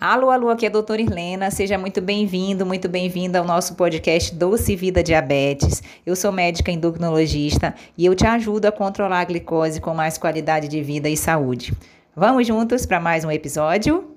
Alô, alô, aqui é a doutora Irlena. Seja muito bem-vindo, muito bem-vinda ao nosso podcast Doce Vida Diabetes. Eu sou médica endocrinologista e eu te ajudo a controlar a glicose com mais qualidade de vida e saúde. Vamos juntos para mais um episódio?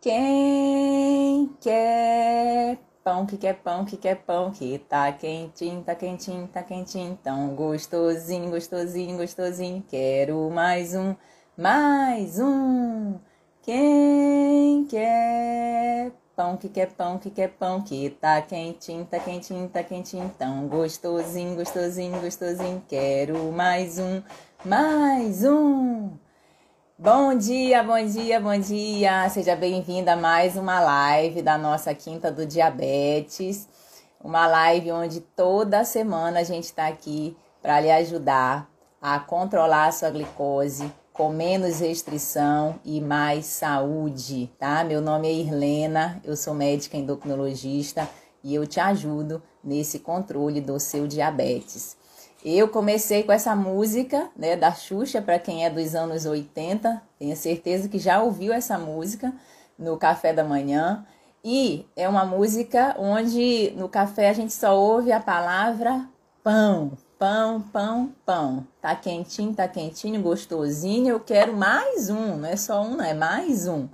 Quem quer pão, que quer pão, que quer pão, que tá quentinho, tá quentinho, tá quentinho, tão gostosinho, gostosinho, gostosinho. Quero mais um, mais um. Quem quer pão, que quer pão, que quer pão, que tá quentinho, tá quentinho, tá quentinho, tão gostosinho, gostosinho, gostosinho. Quero mais um, mais um. Bom dia, bom dia, bom dia. Seja bem-vinda a mais uma live da nossa Quinta do Diabetes. Uma live onde toda semana a gente está aqui para lhe ajudar a controlar a sua glicose, com menos restrição e mais saúde, tá? Meu nome é Irlena, eu sou médica endocrinologista e eu te ajudo nesse controle do seu diabetes. Eu comecei com essa música, né, da Xuxa, para quem é dos anos 80, tenho certeza que já ouviu essa música no café da manhã. E é uma música onde no café a gente só ouve a palavra pão, Pão, pão, pão. Tá quentinho, tá quentinho, gostosinho. Eu quero mais um, não é só um, não é mais um.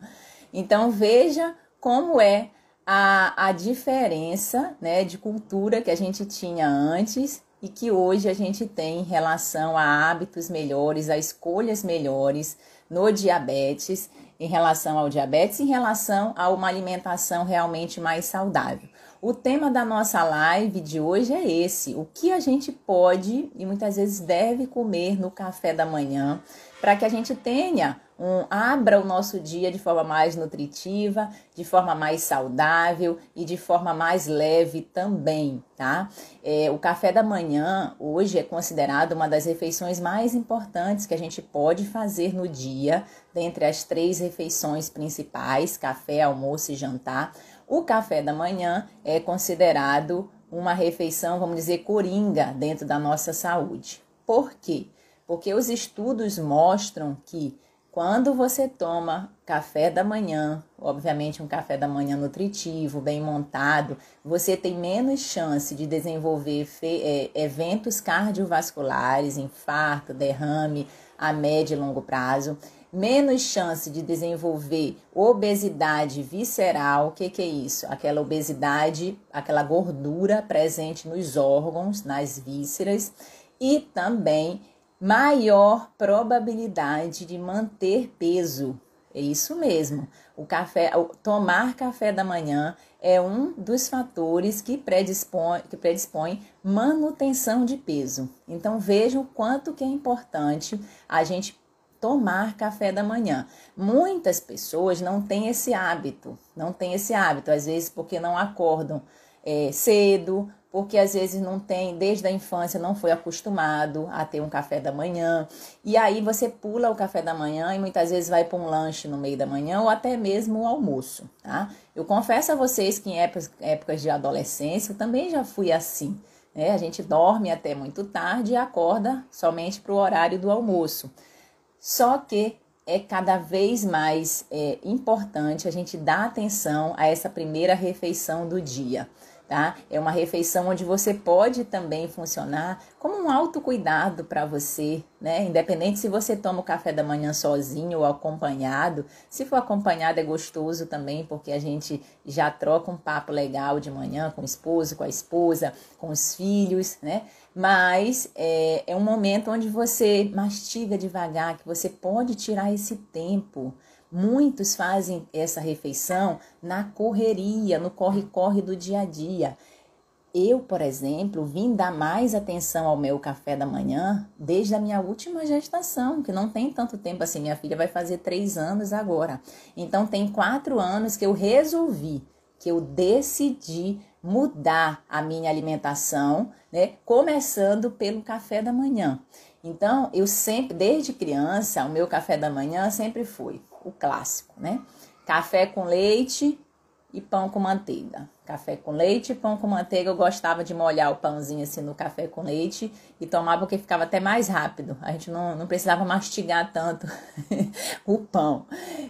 Então veja como é a, a diferença né, de cultura que a gente tinha antes e que hoje a gente tem em relação a hábitos melhores, a escolhas melhores no diabetes, em relação ao diabetes, em relação a uma alimentação realmente mais saudável. O tema da nossa live de hoje é esse: o que a gente pode e muitas vezes deve comer no café da manhã para que a gente tenha um abra o nosso dia de forma mais nutritiva, de forma mais saudável e de forma mais leve também, tá? É, o café da manhã hoje é considerado uma das refeições mais importantes que a gente pode fazer no dia, dentre as três refeições principais: café, almoço e jantar o café da manhã é considerado uma refeição, vamos dizer, coringa dentro da nossa saúde. Por quê? Porque os estudos mostram que quando você toma café da manhã, obviamente um café da manhã nutritivo, bem montado, você tem menos chance de desenvolver é, eventos cardiovasculares, infarto, derrame a médio e longo prazo menos chance de desenvolver obesidade visceral. O que, que é isso? Aquela obesidade, aquela gordura presente nos órgãos, nas vísceras, e também maior probabilidade de manter peso. É isso mesmo. O café, tomar café da manhã é um dos fatores que predispõe, que predispõe manutenção de peso. Então vejam o quanto que é importante a gente tomar café da manhã. Muitas pessoas não têm esse hábito, não têm esse hábito, às vezes porque não acordam é, cedo, porque às vezes não tem, desde a infância não foi acostumado a ter um café da manhã. E aí você pula o café da manhã e muitas vezes vai para um lanche no meio da manhã ou até mesmo o almoço, tá? Eu confesso a vocês que em épocas, épocas de adolescência eu também já fui assim. Né? A gente dorme até muito tarde e acorda somente para o horário do almoço. Só que é cada vez mais é, importante a gente dar atenção a essa primeira refeição do dia tá? É uma refeição onde você pode também funcionar como um autocuidado para você, né? Independente se você toma o café da manhã sozinho ou acompanhado. Se for acompanhado é gostoso também, porque a gente já troca um papo legal de manhã com o esposo, com a esposa, com os filhos, né? Mas é, é um momento onde você mastiga devagar, que você pode tirar esse tempo Muitos fazem essa refeição na correria, no corre-corre do dia a dia. Eu, por exemplo, vim dar mais atenção ao meu café da manhã desde a minha última gestação, que não tem tanto tempo assim. Minha filha vai fazer três anos agora. Então, tem quatro anos que eu resolvi, que eu decidi mudar a minha alimentação, né? Começando pelo café da manhã. Então, eu sempre, desde criança, o meu café da manhã sempre foi o clássico, né? Café com leite e pão com manteiga. Café com leite e pão com manteiga. Eu gostava de molhar o pãozinho assim no café com leite e tomar porque ficava até mais rápido. A gente não, não precisava mastigar tanto o pão.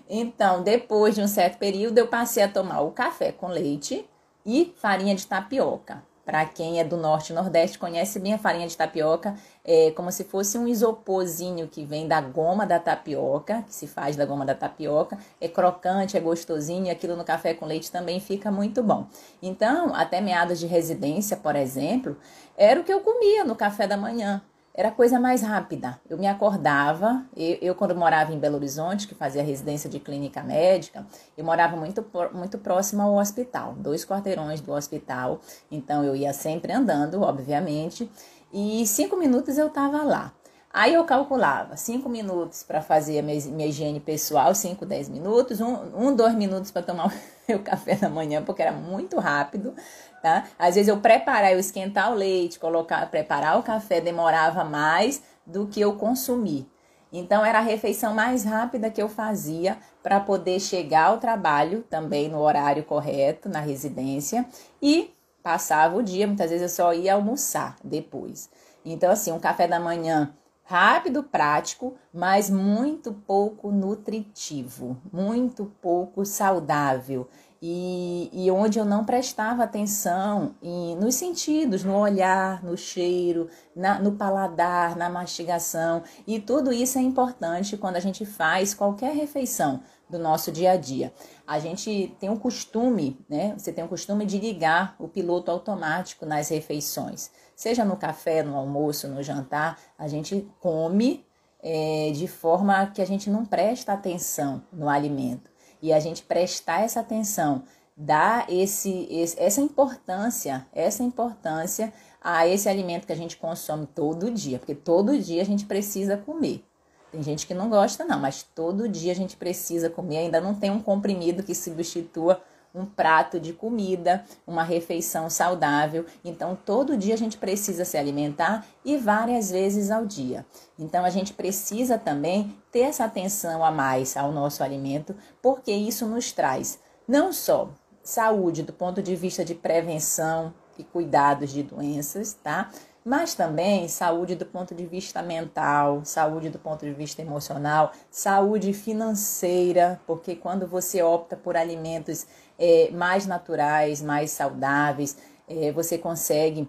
Então, depois de um certo período, eu passei a tomar o café com leite e farinha de tapioca. Para quem é do norte e nordeste, conhece bem a farinha de tapioca, é como se fosse um isoporzinho que vem da goma da tapioca, que se faz da goma da tapioca. É crocante, é gostosinho, e aquilo no café com leite também fica muito bom. Então, até meados de residência, por exemplo, era o que eu comia no café da manhã era coisa mais rápida. Eu me acordava, eu, eu, quando morava em Belo Horizonte, que fazia residência de clínica médica, eu morava muito, muito próximo ao hospital, dois quarteirões do hospital, então eu ia sempre andando, obviamente, e cinco minutos eu estava lá. Aí eu calculava cinco minutos para fazer a minha, minha, higiene pessoal, cinco, dez minutos, um, um dois minutos para tomar o meu café da manhã, porque era muito rápido, tá? Às vezes eu preparar, eu esquentar o leite, colocar, preparar o café demorava mais do que eu consumir. Então era a refeição mais rápida que eu fazia para poder chegar ao trabalho também no horário correto, na residência, e passava o dia, muitas vezes eu só ia almoçar depois. Então assim, um café da manhã rápido, prático, mas muito pouco nutritivo, muito pouco saudável. E, e onde eu não prestava atenção em, nos sentidos, no olhar, no cheiro, na, no paladar, na mastigação. E tudo isso é importante quando a gente faz qualquer refeição do nosso dia a dia. A gente tem um costume, né? Você tem o um costume de ligar o piloto automático nas refeições seja no café, no almoço, no jantar, a gente come é, de forma que a gente não presta atenção no alimento. E a gente prestar essa atenção, dar esse, esse, essa importância, essa importância a esse alimento que a gente consome todo dia, porque todo dia a gente precisa comer. Tem gente que não gosta, não, mas todo dia a gente precisa comer. Ainda não tem um comprimido que substitua um prato de comida, uma refeição saudável. Então, todo dia a gente precisa se alimentar e várias vezes ao dia. Então, a gente precisa também ter essa atenção a mais ao nosso alimento, porque isso nos traz não só saúde do ponto de vista de prevenção e cuidados de doenças, tá? mas também saúde do ponto de vista mental, saúde do ponto de vista emocional, saúde financeira, porque quando você opta por alimentos é, mais naturais, mais saudáveis, é, você consegue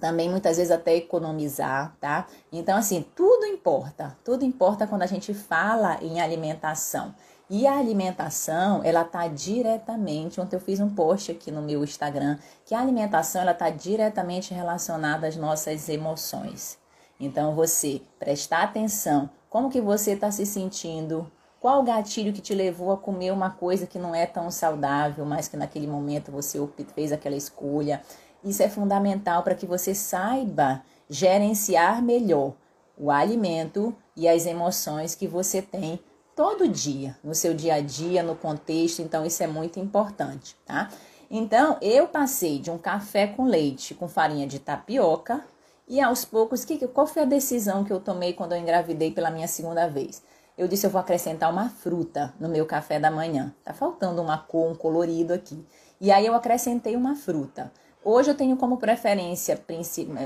também muitas vezes até economizar, tá? Então, assim, tudo importa, tudo importa quando a gente fala em alimentação. E a alimentação, ela tá diretamente, ontem eu fiz um post aqui no meu Instagram, que a alimentação, ela tá diretamente relacionada às nossas emoções. Então, você prestar atenção, como que você está se sentindo, qual o gatilho que te levou a comer uma coisa que não é tão saudável, mas que naquele momento você fez aquela escolha. Isso é fundamental para que você saiba gerenciar melhor o alimento e as emoções que você tem todo dia, no seu dia a dia, no contexto, então isso é muito importante, tá? Então, eu passei de um café com leite com farinha de tapioca e aos poucos, que, qual foi a decisão que eu tomei quando eu engravidei pela minha segunda vez? Eu disse, eu vou acrescentar uma fruta no meu café da manhã. Tá faltando uma cor, um colorido aqui. E aí eu acrescentei uma fruta. Hoje eu tenho como preferência,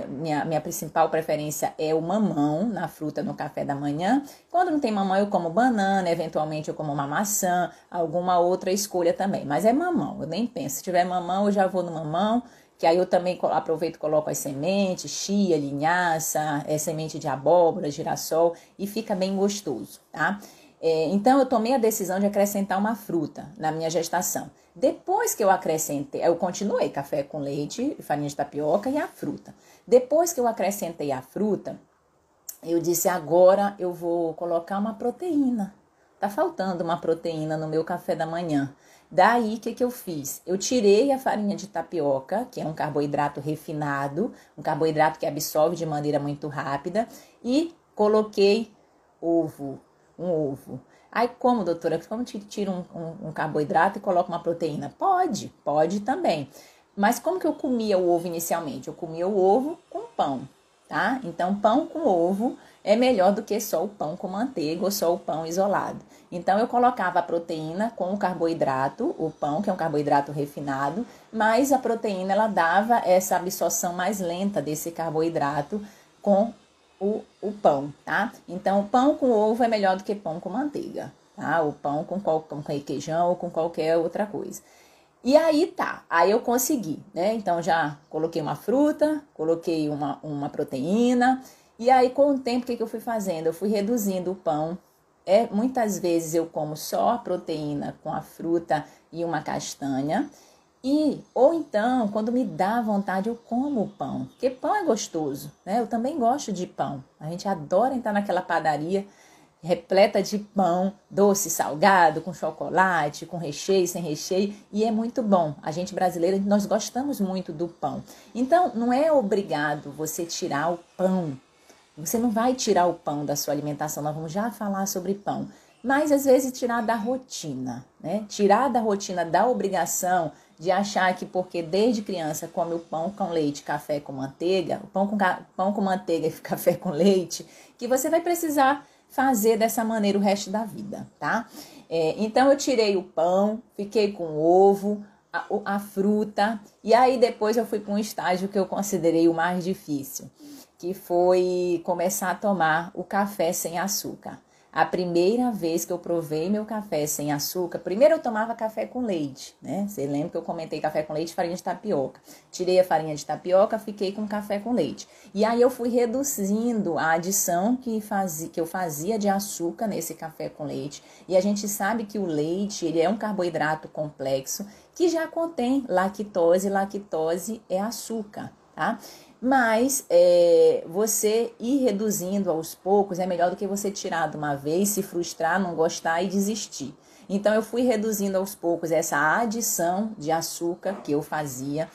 minha, minha principal preferência é o mamão na fruta no café da manhã. Quando não tem mamão, eu como banana, eventualmente eu como uma maçã, alguma outra escolha também. Mas é mamão, eu nem penso. Se tiver mamão, eu já vou no mamão, que aí eu também aproveito e coloco as sementes, chia, linhaça, é, semente de abóbora, girassol, e fica bem gostoso, tá? É, então eu tomei a decisão de acrescentar uma fruta na minha gestação. Depois que eu acrescentei, eu continuei café com leite, farinha de tapioca e a fruta. Depois que eu acrescentei a fruta, eu disse agora eu vou colocar uma proteína. Tá faltando uma proteína no meu café da manhã. Daí, o que, que eu fiz? Eu tirei a farinha de tapioca, que é um carboidrato refinado, um carboidrato que absorve de maneira muito rápida, e coloquei ovo, um ovo. Aí, como, doutora? Como tira um, um, um carboidrato e coloca uma proteína? Pode, pode também. Mas como que eu comia o ovo inicialmente? Eu comia o ovo com pão, tá? Então, pão com ovo é melhor do que só o pão com manteiga ou só o pão isolado. Então eu colocava a proteína com o carboidrato, o pão, que é um carboidrato refinado, mas a proteína ela dava essa absorção mais lenta desse carboidrato com o, o pão, tá? Então, pão com ovo é melhor do que pão com manteiga, tá? O pão com, com queijão ou com qualquer outra coisa. E aí tá, aí eu consegui, né? Então já coloquei uma fruta, coloquei uma, uma proteína, e aí com o tempo o que, que eu fui fazendo? Eu fui reduzindo o pão. É, muitas vezes eu como só a proteína com a fruta e uma castanha. E, ou então, quando me dá vontade, eu como o pão, porque pão é gostoso, né? Eu também gosto de pão. A gente adora entrar naquela padaria repleta de pão, doce, salgado, com chocolate, com recheio, sem recheio, e é muito bom. A gente brasileira, nós gostamos muito do pão. Então, não é obrigado você tirar o pão. Você não vai tirar o pão da sua alimentação, nós vamos já falar sobre pão. Mas às vezes tirar da rotina, né? Tirar da rotina da obrigação de achar que porque desde criança come o pão com leite, café com manteiga, o pão com, pão com manteiga e café com leite, que você vai precisar fazer dessa maneira o resto da vida, tá? É, então eu tirei o pão, fiquei com o ovo, a, a fruta, e aí depois eu fui para um estágio que eu considerei o mais difícil, que foi começar a tomar o café sem açúcar. A primeira vez que eu provei meu café sem açúcar, primeiro eu tomava café com leite, né? Você lembra que eu comentei café com leite farinha de tapioca. Tirei a farinha de tapioca, fiquei com café com leite. E aí eu fui reduzindo a adição que, fazia, que eu fazia de açúcar nesse café com leite. E a gente sabe que o leite, ele é um carboidrato complexo que já contém lactose. Lactose é açúcar, tá? Mas é, você ir reduzindo aos poucos é melhor do que você tirar de uma vez, se frustrar, não gostar e desistir. Então eu fui reduzindo aos poucos essa adição de açúcar que eu fazia.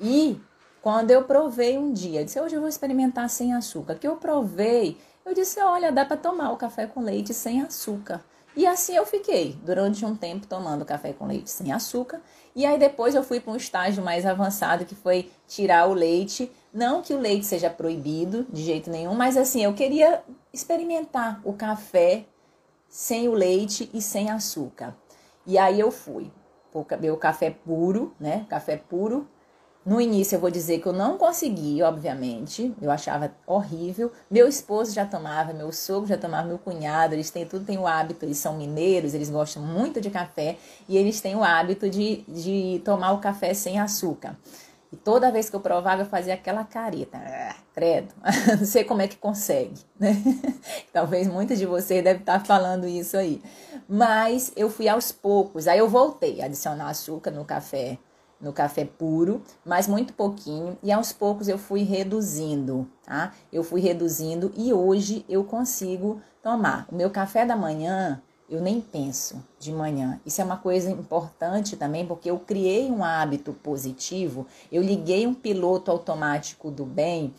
E quando eu provei um dia, disse, hoje eu vou experimentar sem açúcar. Que eu provei, eu disse, olha, dá para tomar o café com leite sem açúcar. E assim eu fiquei durante um tempo tomando café com leite sem açúcar. E aí depois eu fui para um estágio mais avançado que foi tirar o leite. Não que o leite seja proibido de jeito nenhum, mas assim, eu queria experimentar o café sem o leite e sem açúcar. E aí eu fui. Meu café puro, né? Café puro no início eu vou dizer que eu não consegui, obviamente, eu achava horrível. Meu esposo já tomava, meu sogro já tomava, meu cunhado, eles têm tudo têm o hábito, eles são mineiros, eles gostam muito de café e eles têm o hábito de, de tomar o café sem açúcar. E toda vez que eu provava, eu fazia aquela careta. Ah, credo, não sei como é que consegue, né? Talvez muitos de vocês devem estar falando isso aí. Mas eu fui aos poucos, aí eu voltei a adicionar açúcar no café no café puro, mas muito pouquinho, e aos poucos eu fui reduzindo, tá? Eu fui reduzindo e hoje eu consigo tomar. O meu café da manhã, eu nem penso de manhã. Isso é uma coisa importante também, porque eu criei um hábito positivo, eu liguei um piloto automático do bem,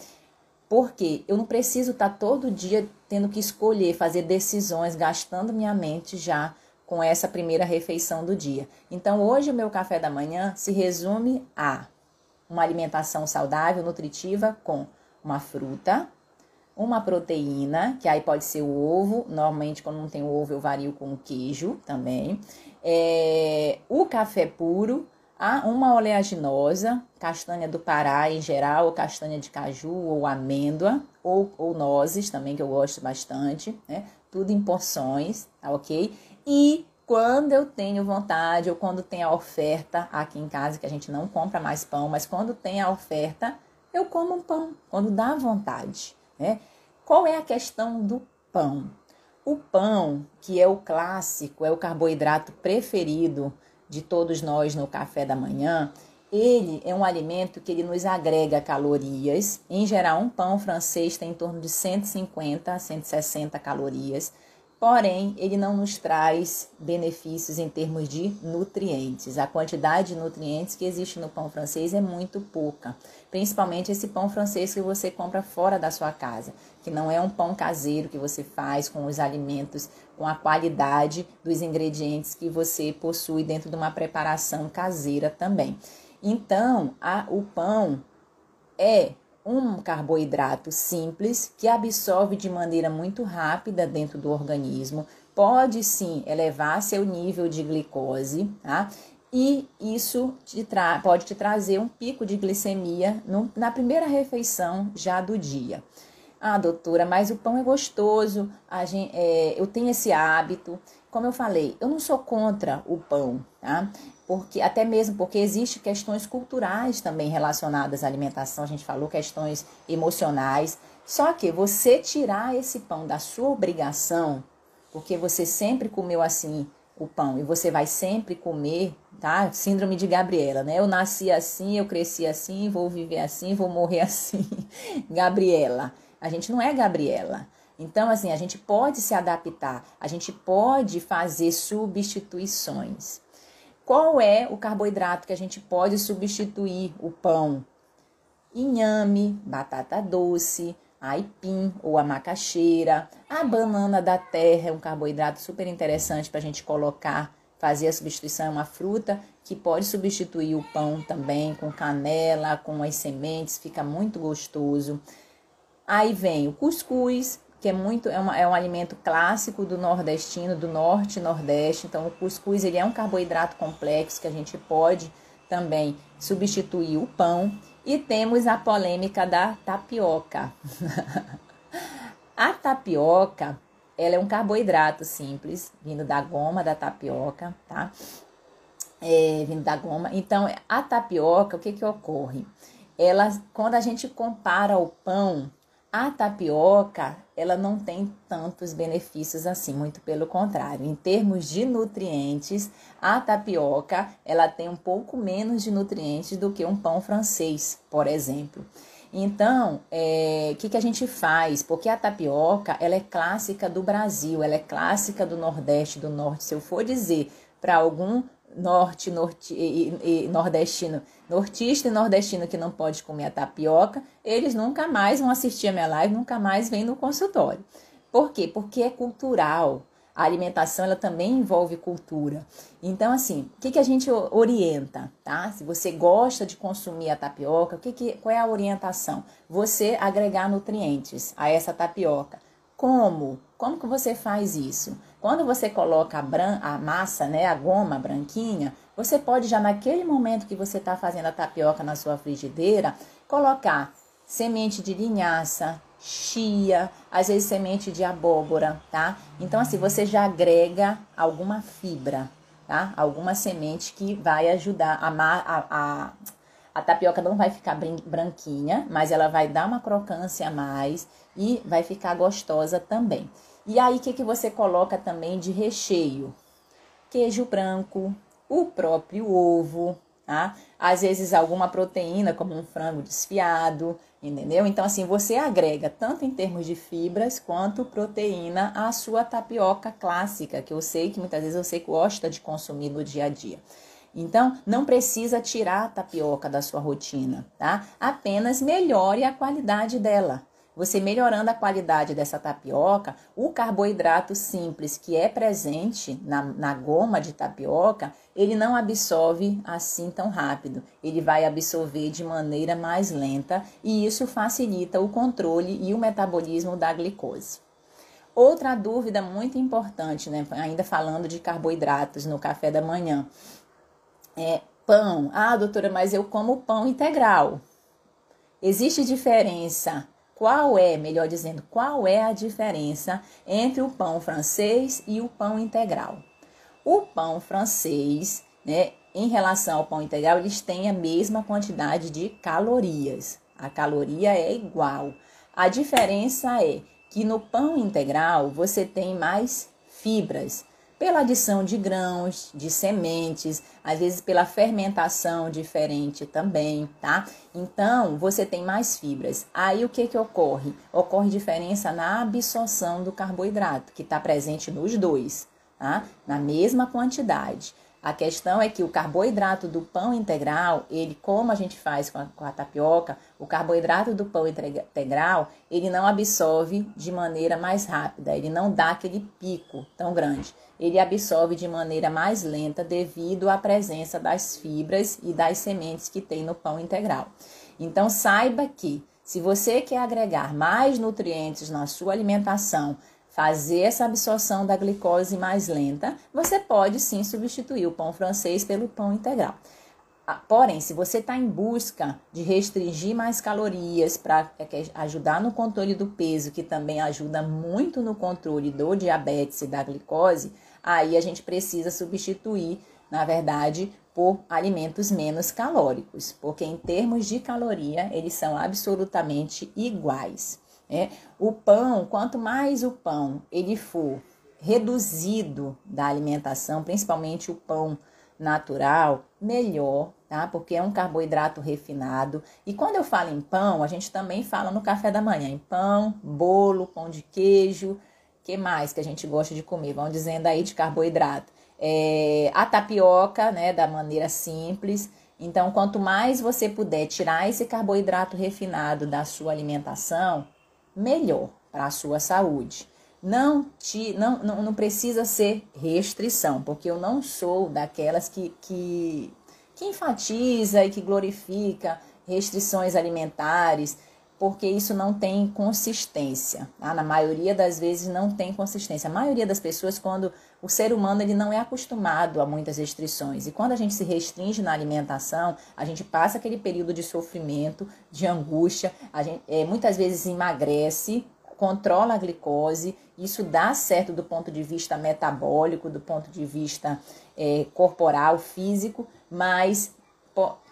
porque eu não preciso estar todo dia tendo que escolher, fazer decisões, gastando minha mente já com essa primeira refeição do dia. Então, hoje o meu café da manhã se resume a uma alimentação saudável, nutritiva, com uma fruta, uma proteína, que aí pode ser o ovo, normalmente quando não tem ovo eu vario com queijo também, é, o café puro, uma oleaginosa, castanha do Pará em geral, ou castanha de caju, ou amêndoa, ou, ou nozes também, que eu gosto bastante, né? Tudo em porções, tá ok? E quando eu tenho vontade ou quando tem a oferta aqui em casa, que a gente não compra mais pão, mas quando tem a oferta, eu como um pão, quando dá vontade, né? Qual é a questão do pão? O pão, que é o clássico, é o carboidrato preferido de todos nós no café da manhã, ele é um alimento que ele nos agrega calorias. Em geral, um pão francês tem em torno de 150 a 160 calorias porém ele não nos traz benefícios em termos de nutrientes. A quantidade de nutrientes que existe no pão francês é muito pouca, principalmente esse pão francês que você compra fora da sua casa, que não é um pão caseiro que você faz com os alimentos, com a qualidade dos ingredientes que você possui dentro de uma preparação caseira também. Então, a, o pão é um carboidrato simples que absorve de maneira muito rápida dentro do organismo, pode sim elevar seu nível de glicose, tá? E isso te pode te trazer um pico de glicemia no, na primeira refeição já do dia. Ah, doutora, mas o pão é gostoso, gente, é, eu tenho esse hábito. Como eu falei, eu não sou contra o pão, tá? Porque, até mesmo porque existem questões culturais também relacionadas à alimentação, a gente falou questões emocionais. Só que você tirar esse pão da sua obrigação, porque você sempre comeu assim o pão e você vai sempre comer, tá? Síndrome de Gabriela, né? Eu nasci assim, eu cresci assim, vou viver assim, vou morrer assim. Gabriela. A gente não é Gabriela. Então, assim, a gente pode se adaptar, a gente pode fazer substituições. Qual é o carboidrato que a gente pode substituir o pão? Inhame, batata doce, aipim ou a macaxeira, a banana da terra é um carboidrato super interessante para a gente colocar, fazer a substituição, é uma fruta que pode substituir o pão também, com canela, com as sementes, fica muito gostoso. Aí vem o cuscuz, que é muito é, uma, é um alimento clássico do nordestino, do norte nordeste. Então o cuscuz ele é um carboidrato complexo que a gente pode também substituir o pão. E temos a polêmica da tapioca. a tapioca, ela é um carboidrato simples, vindo da goma da tapioca, tá? É, vindo da goma. Então, a tapioca, o que que ocorre? Ela, quando a gente compara o pão a tapioca, ela não tem tantos benefícios assim, muito pelo contrário. Em termos de nutrientes, a tapioca, ela tem um pouco menos de nutrientes do que um pão francês, por exemplo. Então, o é, que, que a gente faz? Porque a tapioca, ela é clássica do Brasil, ela é clássica do Nordeste, do Norte. Se eu for dizer para algum norte, norte e, e, nordestino, nortista e nordestino que não pode comer a tapioca, eles nunca mais vão assistir a minha live, nunca mais vêm no consultório. Por quê? Porque é cultural. A alimentação ela também envolve cultura. Então, assim, o que, que a gente orienta, tá? Se você gosta de consumir a tapioca, o que que, qual é a orientação? Você agregar nutrientes a essa tapioca. Como? Como que você faz isso? Quando você coloca a, bran a massa, né, a goma branquinha, você pode já naquele momento que você está fazendo a tapioca na sua frigideira, colocar semente de linhaça, chia, às vezes semente de abóbora, tá? Então assim, você já agrega alguma fibra, tá? Alguma semente que vai ajudar a, a, a, a tapioca não vai ficar branquinha, mas ela vai dar uma crocância a mais e vai ficar gostosa também. E aí, o que, que você coloca também de recheio? Queijo branco, o próprio ovo, tá? Às vezes alguma proteína, como um frango desfiado, entendeu? Então, assim, você agrega tanto em termos de fibras quanto proteína à sua tapioca clássica, que eu sei que muitas vezes você gosta de consumir no dia a dia. Então, não precisa tirar a tapioca da sua rotina, tá? Apenas melhore a qualidade dela. Você melhorando a qualidade dessa tapioca, o carboidrato simples que é presente na, na goma de tapioca, ele não absorve assim tão rápido. Ele vai absorver de maneira mais lenta e isso facilita o controle e o metabolismo da glicose. Outra dúvida muito importante, né? Ainda falando de carboidratos no café da manhã. É pão. Ah, doutora, mas eu como pão integral. Existe diferença qual é, melhor dizendo, qual é a diferença entre o pão francês e o pão integral? O pão francês, né, em relação ao pão integral, eles têm a mesma quantidade de calorias. A caloria é igual. A diferença é que no pão integral você tem mais fibras pela adição de grãos, de sementes, às vezes pela fermentação diferente também, tá? Então, você tem mais fibras. Aí o que que ocorre? Ocorre diferença na absorção do carboidrato, que está presente nos dois, tá? Na mesma quantidade. A questão é que o carboidrato do pão integral, ele, como a gente faz com a, com a, tapioca, o carboidrato do pão integral, ele não absorve de maneira mais rápida, ele não dá aquele pico tão grande. Ele absorve de maneira mais lenta devido à presença das fibras e das sementes que tem no pão integral. Então, saiba que Se você quer agregar mais nutrientes na sua alimentação, fazer essa absorção da glicose mais lenta, você pode sim substituir o pão francês pelo pão integral. Ah, porém, se você está em busca de restringir mais calorias para é, ajudar no controle do peso, que também ajuda muito no controle do diabetes e da glicose, aí a gente precisa substituir, na verdade, por alimentos menos calóricos, porque em termos de caloria eles são absolutamente iguais. Né? O pão, quanto mais o pão ele for reduzido da alimentação, principalmente o pão natural, melhor, tá? Porque é um carboidrato refinado. E quando eu falo em pão, a gente também fala no café da manhã em pão, bolo, pão de queijo, que mais que a gente gosta de comer? Vão dizendo aí de carboidrato. É, a tapioca, né, da maneira simples. Então, quanto mais você puder tirar esse carboidrato refinado da sua alimentação, melhor para a sua saúde. Não, te, não, não, não precisa ser restrição, porque eu não sou daquelas que, que, que enfatiza e que glorifica restrições alimentares, porque isso não tem consistência. Tá? Na maioria das vezes não tem consistência. A maioria das pessoas, quando o ser humano ele não é acostumado a muitas restrições. E quando a gente se restringe na alimentação, a gente passa aquele período de sofrimento, de angústia, a gente é, muitas vezes emagrece, controla a glicose, isso dá certo do ponto de vista metabólico, do ponto de vista é, corporal, físico, mas,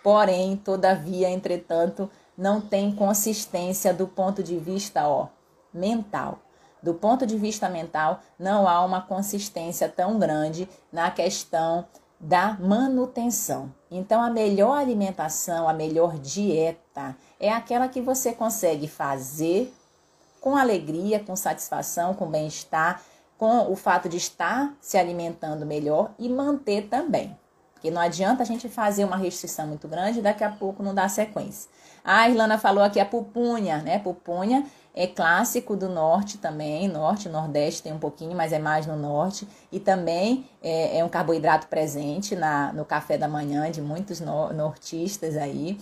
porém, todavia, entretanto, não tem consistência do ponto de vista ó, mental. Do ponto de vista mental, não há uma consistência tão grande na questão da manutenção. Então, a melhor alimentação, a melhor dieta é aquela que você consegue fazer com alegria, com satisfação, com bem-estar, com o fato de estar se alimentando melhor e manter também. Porque não adianta a gente fazer uma restrição muito grande daqui a pouco não dar sequência. A Irlanda falou aqui a pupunha, né? Pupunha é clássico do norte também, norte, nordeste tem um pouquinho, mas é mais no norte. E também é, é um carboidrato presente na, no café da manhã de muitos no, nortistas aí.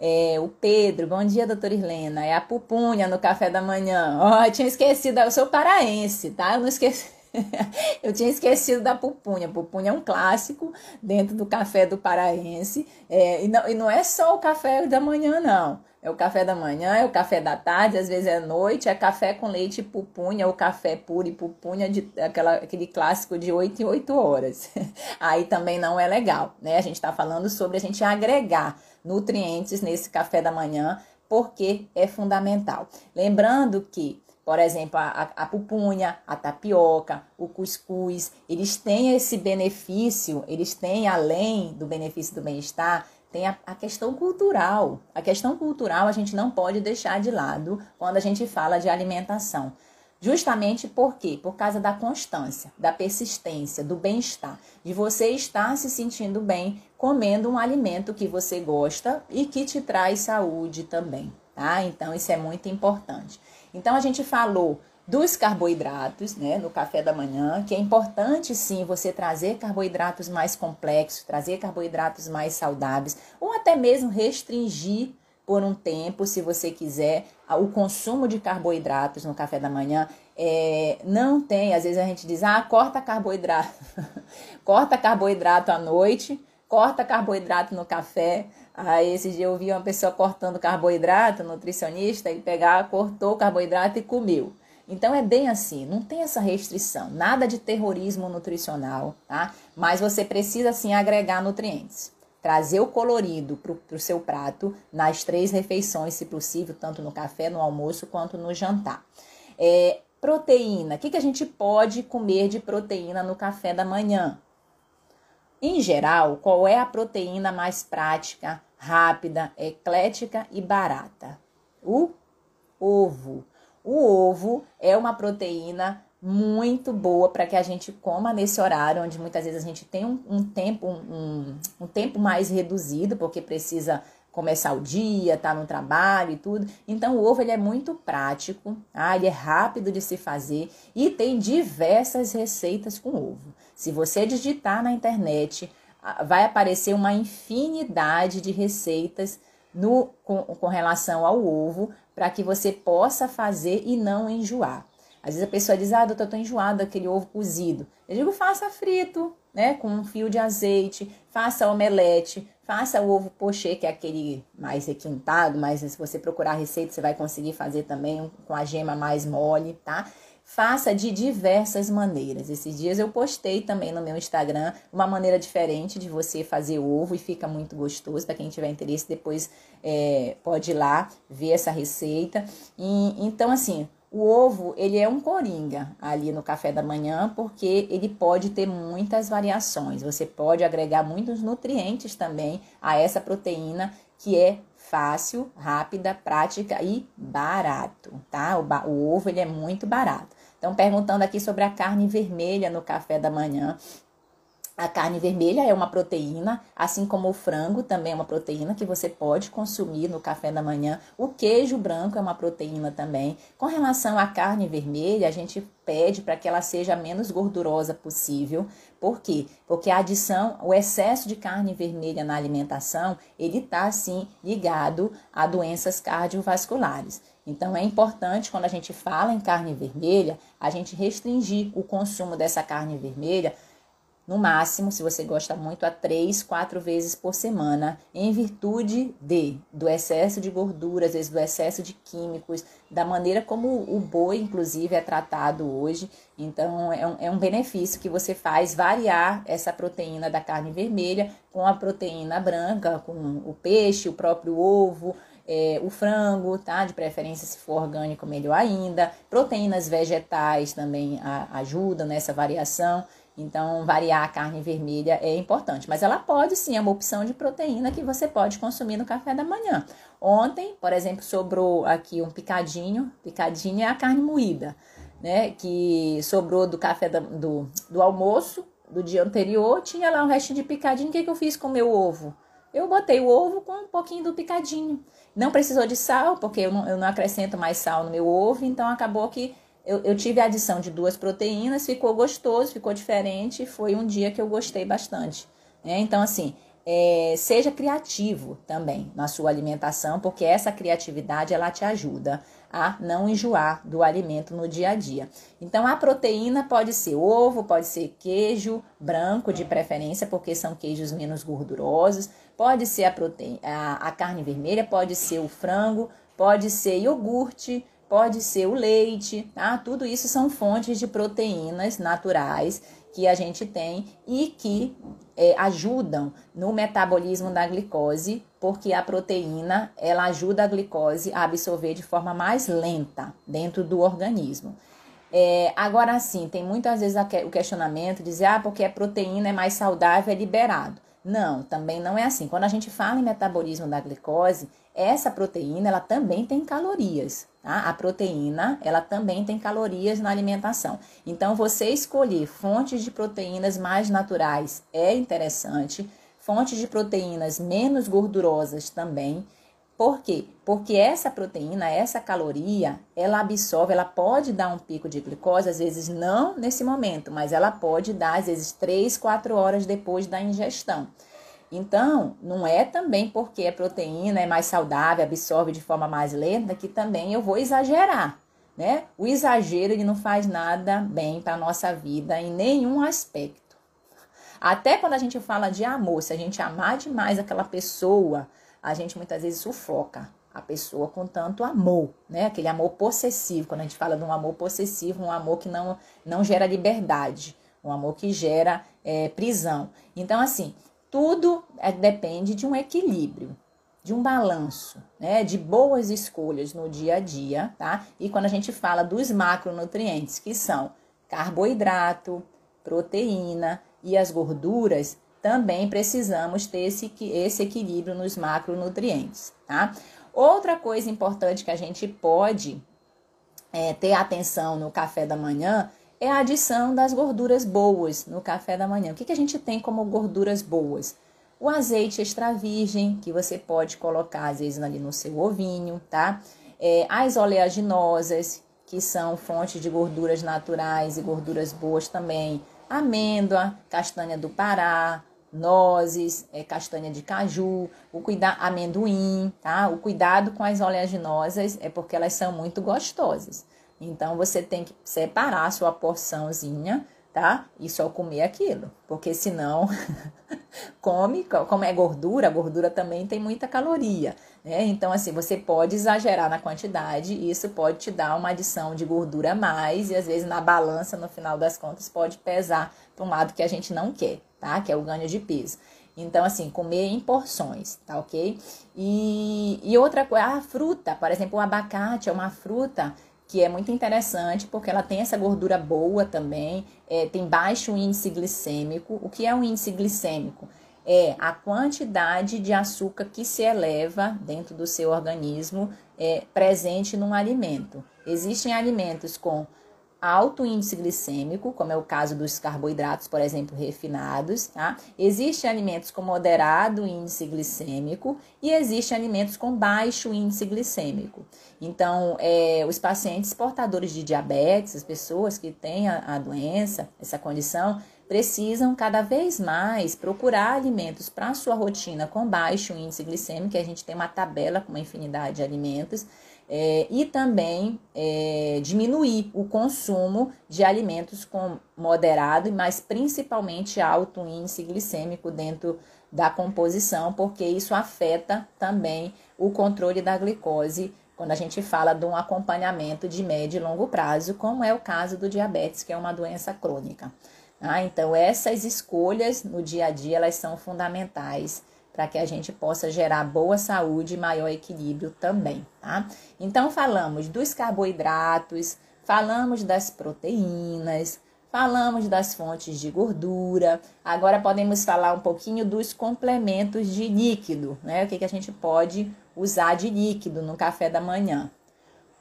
É, o Pedro, bom dia, doutora Irlena. É a pupunha no café da manhã. Ó, oh, tinha esquecido, eu sou paraense, tá? Eu não esqueci. eu tinha esquecido da pupunha. Pupunha é um clássico dentro do café do paraense. É, e, não, e não é só o café da manhã, não. É o café da manhã, é o café da tarde, às vezes é noite, é café com leite e pupunha, ou café puro e pupunha, de, aquela, aquele clássico de 8 em 8 horas. Aí também não é legal, né? A gente está falando sobre a gente agregar nutrientes nesse café da manhã, porque é fundamental. Lembrando que por exemplo, a, a, pupunha, a tapioca, o cuscuz, eles têm esse benefício, eles têm, além do benefício do bem-estar, tem a, a, questão cultural. A questão cultural a gente não pode deixar de lado quando a gente fala de alimentação. Justamente por quê? Por causa da constância, da persistência, do bem-estar, de você estar se sentindo bem comendo um alimento que você gosta e que te traz saúde também, tá? Então isso é muito importante. Então a gente falou dos carboidratos, né, no café da manhã, que é importante sim você trazer carboidratos mais complexos, trazer carboidratos mais saudáveis, ou até mesmo restringir por um tempo, se você quiser, o consumo de carboidratos no café da manhã. É, não tem, às vezes a gente diz, ah, corta carboidrato, corta carboidrato à noite, corta carboidrato no café. Aí esse dia eu vi uma pessoa cortando carboidrato, nutricionista, e pegar, cortou o carboidrato e comeu. Então é bem assim, não tem essa restrição, nada de terrorismo nutricional, tá? Mas você precisa sim agregar nutrientes. Trazer o colorido para o seu prato nas três refeições, se possível, tanto no café, no almoço, quanto no jantar. É, proteína. O que, que a gente pode comer de proteína no café da manhã? Em geral, qual é a proteína mais prática, rápida, eclética e barata? O ovo. O ovo é uma proteína muito boa para que a gente coma nesse horário, onde muitas vezes a gente tem um, um tempo um, um, tempo mais reduzido, porque precisa começar o dia, tá no trabalho e tudo. Então o ovo ele é muito prático, ah, ele é rápido de se fazer e tem diversas receitas com ovo. Se você digitar na internet, vai aparecer uma infinidade de receitas no, com, com relação ao ovo para que você possa fazer e não enjoar. Às vezes a pessoa diz, ah, doutor, eu tô enjoada daquele ovo cozido. Eu digo, faça frito, né, com um fio de azeite, faça omelete, faça o ovo pochê, que é aquele mais requintado, mas se você procurar a receita, você vai conseguir fazer também com a gema mais mole, tá? Faça de diversas maneiras. Esses dias eu postei também no meu Instagram uma maneira diferente de você fazer ovo e fica muito gostoso. Para quem tiver interesse, depois é, pode ir lá ver essa receita. E, então, assim, o ovo, ele é um coringa ali no café da manhã, porque ele pode ter muitas variações. Você pode agregar muitos nutrientes também a essa proteína que é fácil, rápida, prática e barato, tá? O, o ovo ele é muito barato. Então, perguntando aqui sobre a carne vermelha no café da manhã. A carne vermelha é uma proteína, assim como o frango também é uma proteína que você pode consumir no café da manhã. O queijo branco é uma proteína também. Com relação à carne vermelha, a gente pede para que ela seja menos gordurosa possível. Por quê? Porque a adição, o excesso de carne vermelha na alimentação, ele está assim ligado a doenças cardiovasculares. Então é importante quando a gente fala em carne vermelha, a gente restringir o consumo dessa carne vermelha no máximo, se você gosta muito, a três, quatro vezes por semana, em virtude de do excesso de gordura, às vezes do excesso de químicos, da maneira como o boi, inclusive, é tratado hoje. Então, é um, é um benefício que você faz variar essa proteína da carne vermelha com a proteína branca, com o peixe, o próprio ovo. É, o frango, tá? De preferência, se for orgânico, melhor ainda. Proteínas vegetais também ajudam nessa variação. Então, variar a carne vermelha é importante, mas ela pode sim, é uma opção de proteína que você pode consumir no café da manhã. Ontem, por exemplo, sobrou aqui um picadinho, picadinho é a carne moída, né? Que sobrou do café da, do, do almoço do dia anterior, tinha lá um restinho de picadinho. O que, que eu fiz com o meu ovo? Eu botei o ovo com um pouquinho do picadinho. Não precisou de sal, porque eu não, eu não acrescento mais sal no meu ovo, então acabou que eu, eu, tive a adição de duas proteínas, ficou gostoso, ficou diferente, foi um dia que eu gostei bastante. Né? Então, assim, é, seja criativo também na sua alimentação, porque essa criatividade ela te ajuda a não enjoar do alimento no dia a dia. Então, a proteína pode ser ovo, pode ser queijo branco de preferência, porque são queijos menos gordurosos, pode ser a, a, a carne vermelha, pode ser o frango, pode ser iogurte pode ser o leite, tá? Tudo isso são fontes de proteínas naturais que a gente tem e que é, ajudam no metabolismo da glicose, porque a proteína ela ajuda a glicose a absorver de forma mais lenta dentro do organismo. É, agora sim, tem muitas vezes o questionamento de dizer, ah, porque a proteína é mais saudável, é liberado. Não, também não é assim. Quando a gente fala em metabolismo da glicose, essa proteína ela também tem calorias. Tá? A proteína ela também tem calorias na alimentação. Então, você escolher fontes de proteínas mais naturais é interessante. Fontes de proteínas menos gordurosas também. Por quê? Porque essa proteína, essa caloria, ela absorve, ela pode dar um pico de glicose, às vezes não nesse momento, mas ela pode dar, às vezes, 3, 4 horas depois da ingestão. Então, não é também porque a proteína é mais saudável, absorve de forma mais lenta, que também eu vou exagerar, né? O exagero ele não faz nada bem para a nossa vida em nenhum aspecto. Até quando a gente fala de amor, se a gente amar demais aquela pessoa, a gente muitas vezes sufoca a pessoa com tanto amor, né? Aquele amor possessivo, quando a gente fala de um amor possessivo, um amor que não, não gera liberdade, um amor que gera é, prisão. Então, assim, tudo é, depende de um equilíbrio, de um balanço, né? De boas escolhas no dia a dia, tá? E quando a gente fala dos macronutrientes, que são carboidrato, proteína e as gorduras, também precisamos ter esse, esse equilíbrio nos macronutrientes, tá? Outra coisa importante que a gente pode é, ter atenção no café da manhã é a adição das gorduras boas no café da manhã. O que, que a gente tem como gorduras boas? O azeite extra virgem, que você pode colocar às vezes ali no seu ovinho, tá? É, as oleaginosas, que são fontes de gorduras naturais e gorduras boas também. Amêndoa, castanha do Pará, nozes, é, castanha de caju, o cuidar amendoim, tá? O cuidado com as oleaginosas é porque elas são muito gostosas. Então você tem que separar a sua porçãozinha, tá? E só comer aquilo, porque senão come, como é gordura, gordura também tem muita caloria, né? Então assim, você pode exagerar na quantidade, e isso pode te dar uma adição de gordura a mais e às vezes na balança, no final das contas, pode pesar para um lado que a gente não quer tá? Que é o ganho de peso. Então, assim, comer em porções, tá ok? E, e outra coisa, a fruta, por exemplo, o abacate é uma fruta que é muito interessante porque ela tem essa gordura boa também, é, tem baixo índice glicêmico. O que é o índice glicêmico? É a quantidade de açúcar que se eleva dentro do seu organismo é, presente num alimento. Existem alimentos com alto índice glicêmico, como é o caso dos carboidratos, por exemplo, refinados, tá? Existem alimentos com moderado índice glicêmico e existem alimentos com baixo índice glicêmico. Então, é, os pacientes portadores de diabetes, as pessoas que têm a, a doença, essa condição, precisam cada vez mais procurar alimentos para sua rotina com baixo índice glicêmico, a gente tem uma tabela com uma infinidade de alimentos, é, e também é, diminuir o consumo de alimentos com moderado, mas principalmente alto índice glicêmico dentro da composição, porque isso afeta também o controle da glicose quando a gente fala de um acompanhamento de médio e longo prazo, como é o caso do diabetes, que é uma doença crônica. Ah, então, essas escolhas no dia a dia elas são fundamentais para que a gente possa gerar boa saúde e maior equilíbrio também, tá? Então, falamos dos carboidratos, falamos das proteínas, falamos das fontes de gordura. Agora podemos falar um pouquinho dos complementos de líquido, né? O que, que a gente pode usar de líquido no café da manhã.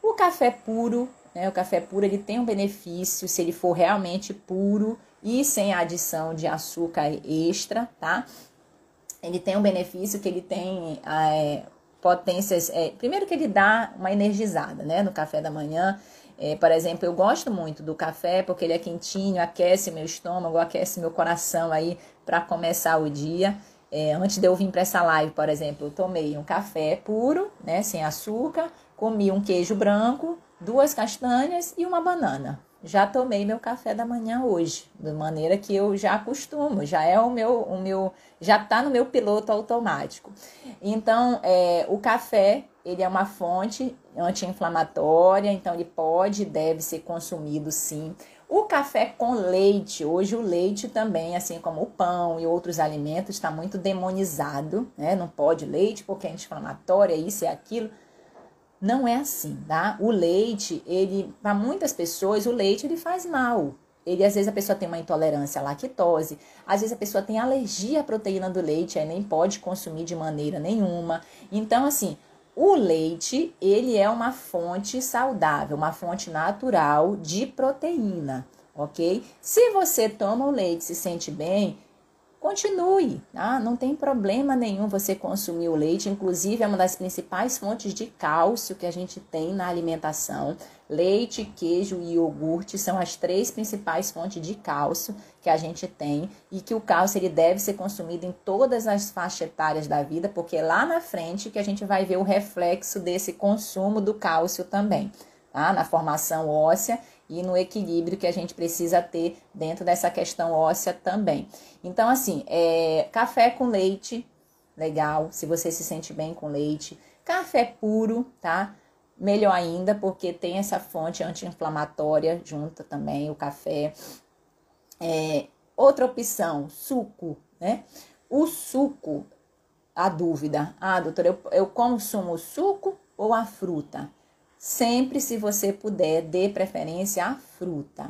O café puro, né? O café puro ele tem um benefício se ele for realmente puro e sem adição de açúcar extra, tá? ele tem um benefício que ele tem é, potências. É, primeiro que ele dá uma energizada, né? No café da manhã. É, por exemplo, eu gosto muito do café porque ele é quentinho, aquece meu estômago, aquece meu coração aí para começar o dia. É, antes de eu vir para essa live, por exemplo, eu tomei um café puro, né, sem açúcar, comi um queijo branco, duas castanhas e uma banana já tomei meu café da manhã hoje, de maneira que eu já acostumo, já é o meu, o meu, já está no meu piloto automático. Então, é, o café ele é uma fonte anti-inflamatória, então ele pode e deve ser consumido sim. O café com leite, hoje o leite também, assim como o pão e outros alimentos, está muito demonizado, né? Não pode leite porque é anti-inflamatório, é isso, é aquilo. Não é assim, tá? O leite, ele, para muitas pessoas, o leite ele faz mal. Ele, às vezes, a pessoa tem uma intolerância à lactose, às vezes a pessoa tem alergia à proteína do leite, aí nem pode consumir de maneira nenhuma. Então, assim, o leite, ele é uma fonte saudável, uma fonte natural de proteína, ok? Se você toma o leite e se sente bem, Continue, tá? não tem problema nenhum você consumir o leite, inclusive é uma das principais fontes de cálcio que a gente tem na alimentação. Leite, queijo e iogurte são as três principais fontes de cálcio que a gente tem e que o cálcio ele deve ser consumido em todas as faixas etárias da vida, porque é lá na frente que a gente vai ver o reflexo desse consumo do cálcio também, tá? Na formação óssea e no equilíbrio que a gente precisa ter dentro dessa questão óssea também. Então, assim, é, café com leite, legal, se você se sente bem com leite. Café puro, tá? Melhor ainda, porque tem essa fonte anti-inflamatória junto também, o café. É, outra opção, suco, né? O suco, a dúvida, ah, doutora, eu, eu consumo suco ou a fruta? Sempre, se você puder, dê preferência à fruta.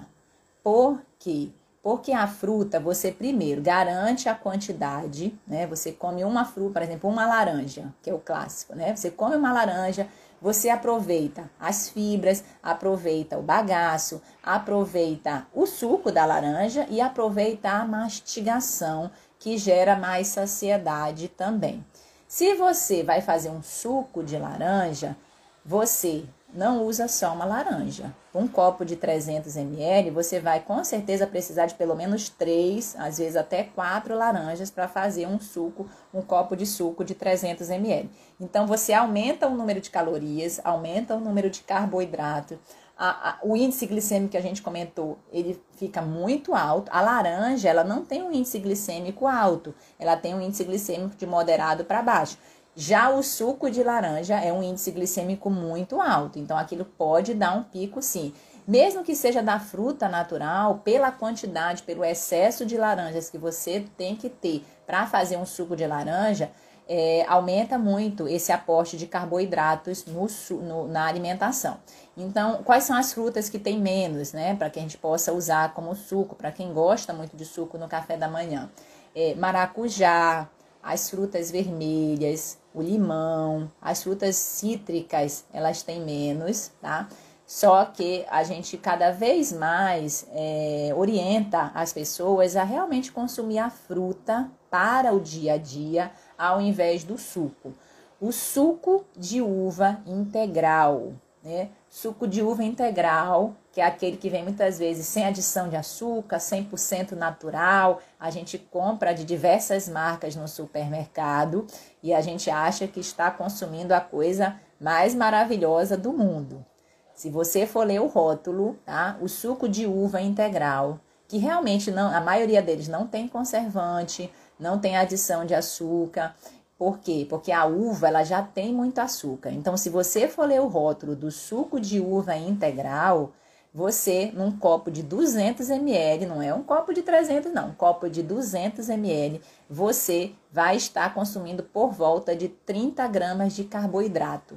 Por quê? Porque a fruta, você primeiro garante a quantidade, né? Você come uma fruta, por exemplo, uma laranja, que é o clássico, né? Você come uma laranja, você aproveita as fibras, aproveita o bagaço, aproveita o suco da laranja e aproveita a mastigação, que gera mais saciedade também. Se você vai fazer um suco de laranja, você não usa só uma laranja. Um copo de 300 ml, você vai com certeza precisar de pelo menos três, às vezes até quatro laranjas para fazer um suco, um copo de suco de 300 ml. Então você aumenta o número de calorias, aumenta o número de carboidrato, a, a, o índice glicêmico que a gente comentou, ele fica muito alto. A laranja, ela não tem um índice glicêmico alto, ela tem um índice glicêmico de moderado para baixo. Já o suco de laranja é um índice glicêmico muito alto, então aquilo pode dar um pico sim. Mesmo que seja da fruta natural, pela quantidade, pelo excesso de laranjas que você tem que ter para fazer um suco de laranja, é, aumenta muito esse aporte de carboidratos no, no, na alimentação. Então, quais são as frutas que tem menos, né? Para que a gente possa usar como suco, para quem gosta muito de suco no café da manhã. É, maracujá, as frutas vermelhas, o limão, as frutas cítricas, elas têm menos, tá? Só que a gente cada vez mais é, orienta as pessoas a realmente consumir a fruta para o dia a dia, ao invés do suco. O suco de uva integral, né? Suco de uva integral, que é aquele que vem muitas vezes sem adição de açúcar, 100% natural. A gente compra de diversas marcas no supermercado e a gente acha que está consumindo a coisa mais maravilhosa do mundo. Se você for ler o rótulo, tá? O suco de uva integral, que realmente não, a maioria deles não tem conservante, não tem adição de açúcar. Por quê? Porque a uva ela já tem muito açúcar. Então, se você for ler o rótulo do suco de uva integral, você, num copo de 200 ml, não é um copo de 300, não, um copo de 200 ml, você vai estar consumindo por volta de 30 gramas de carboidrato.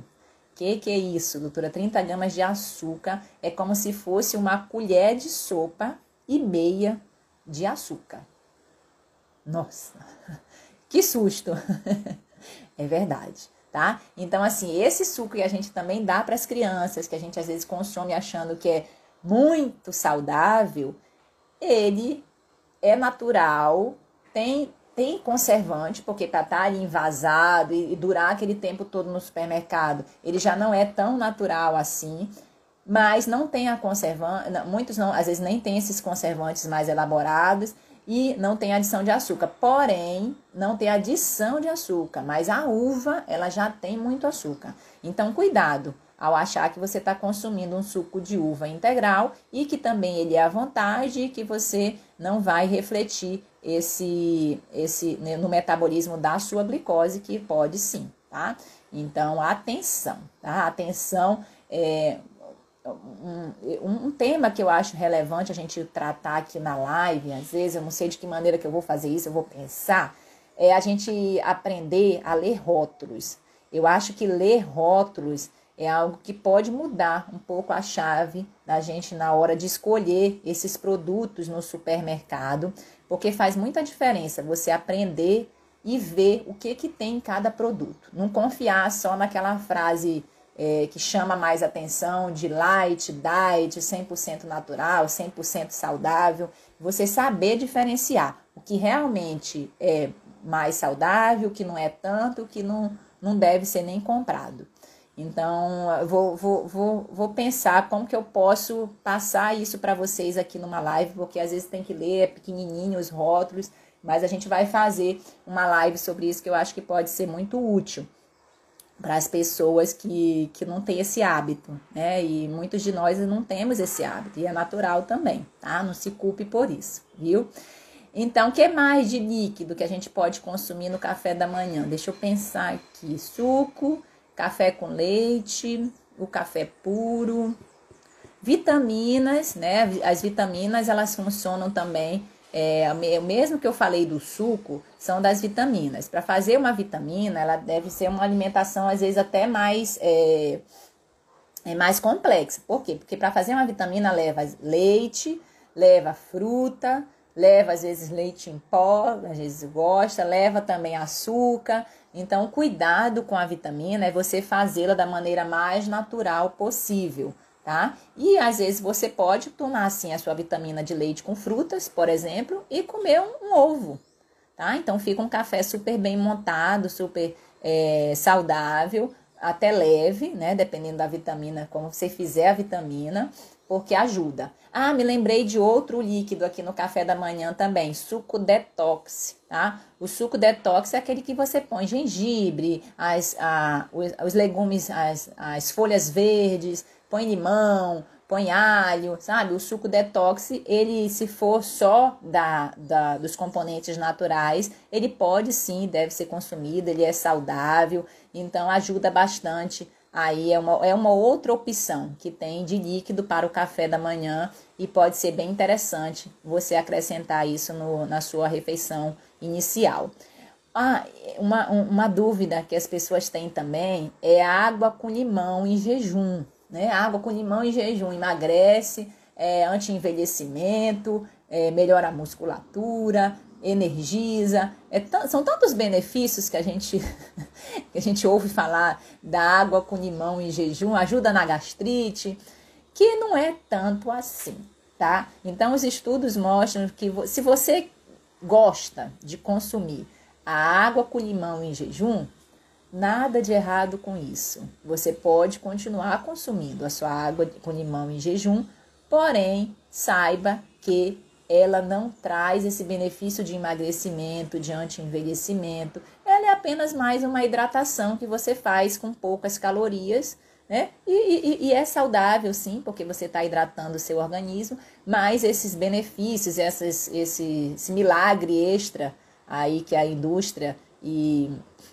Que, que é isso, doutora? 30 gramas de açúcar é como se fosse uma colher de sopa e meia de açúcar. Nossa, que susto! é verdade, tá? Então, assim, esse suco que a gente também dá para as crianças, que a gente às vezes consome achando que é muito saudável, ele é natural, tem tem conservante, porque para estar tá ali envasado e, e durar aquele tempo todo no supermercado, ele já não é tão natural assim mas não tem a conservante, muitos não, às vezes nem tem esses conservantes mais elaborados, e não tem adição de açúcar. Porém, não tem adição de açúcar, mas a uva ela já tem muito açúcar. Então, cuidado ao achar que você está consumindo um suco de uva integral e que também ele é à vontade e que você não vai refletir esse, esse né, no metabolismo da sua glicose, que pode sim, tá? Então, atenção, tá? Atenção, é, um, um, tema que eu acho relevante a gente tratar aqui na live, às vezes eu não sei de que maneira que eu vou fazer isso, eu vou pensar, é a gente aprender a ler rótulos. Eu acho que ler rótulos é algo que pode mudar um pouco a chave da gente na hora de escolher esses produtos no supermercado, porque faz muita diferença você aprender e ver o que, que tem em cada produto. Não confiar só naquela frase é, que chama mais atenção de light, diet, 100% natural, 100% saudável. Você saber diferenciar o que realmente é mais saudável, o que não é tanto, o que não, não deve ser nem comprado. Então, vou, vou, vou, vou pensar como que eu posso passar isso para vocês aqui numa live, porque às vezes tem que ler é pequenininho os rótulos, mas a gente vai fazer uma live sobre isso que eu acho que pode ser muito útil para as pessoas que, que não têm esse hábito, né? E muitos de nós não temos esse hábito, e é natural também, tá? Não se culpe por isso, viu? Então, o que mais de líquido que a gente pode consumir no café da manhã? Deixa eu pensar aqui: suco, café com leite, o café puro, vitaminas, né? As vitaminas elas funcionam também é, o mesmo que eu falei do suco, são das vitaminas. Para fazer uma vitamina, ela deve ser uma alimentação, às vezes, até mais, é, é mais complexa. Por quê? Porque para fazer uma vitamina leva leite, leva fruta, leva às vezes leite em pó, às vezes gosta, leva também açúcar. Então, cuidado com a vitamina é você fazê-la da maneira mais natural possível tá? E às vezes você pode tomar assim a sua vitamina de leite com frutas, por exemplo, e comer um, um ovo, tá? Então fica um café super bem montado, super é, saudável, até leve, né? Dependendo da vitamina, como você fizer a vitamina, porque ajuda. Ah, me lembrei de outro líquido aqui no café da manhã também, suco detox, tá? O suco detox é aquele que você põe gengibre, as, a, os, os legumes, as, as folhas verdes, põe limão, põe alho, sabe? O suco detox, ele se for só da, da, dos componentes naturais, ele pode sim, deve ser consumido, ele é saudável, então ajuda bastante. Aí é uma, é uma outra opção que tem de líquido para o café da manhã e pode ser bem interessante você acrescentar isso no, na sua refeição inicial. Ah, uma, uma dúvida que as pessoas têm também é água com limão em jejum né? Água com limão em jejum emagrece, é, anti-envelhecimento, é, melhora a musculatura, energiza. É são tantos benefícios que a gente que a gente ouve falar da água com limão em jejum, ajuda na gastrite, que não é tanto assim, tá? Então os estudos mostram que se você gosta de consumir a água com limão em jejum, Nada de errado com isso. Você pode continuar consumindo a sua água com limão em jejum, porém, saiba que ela não traz esse benefício de emagrecimento, de anti-envelhecimento. Ela é apenas mais uma hidratação que você faz com poucas calorias, né? E, e, e é saudável, sim, porque você está hidratando o seu organismo, mas esses benefícios, essas, esse, esse milagre extra aí que a indústria e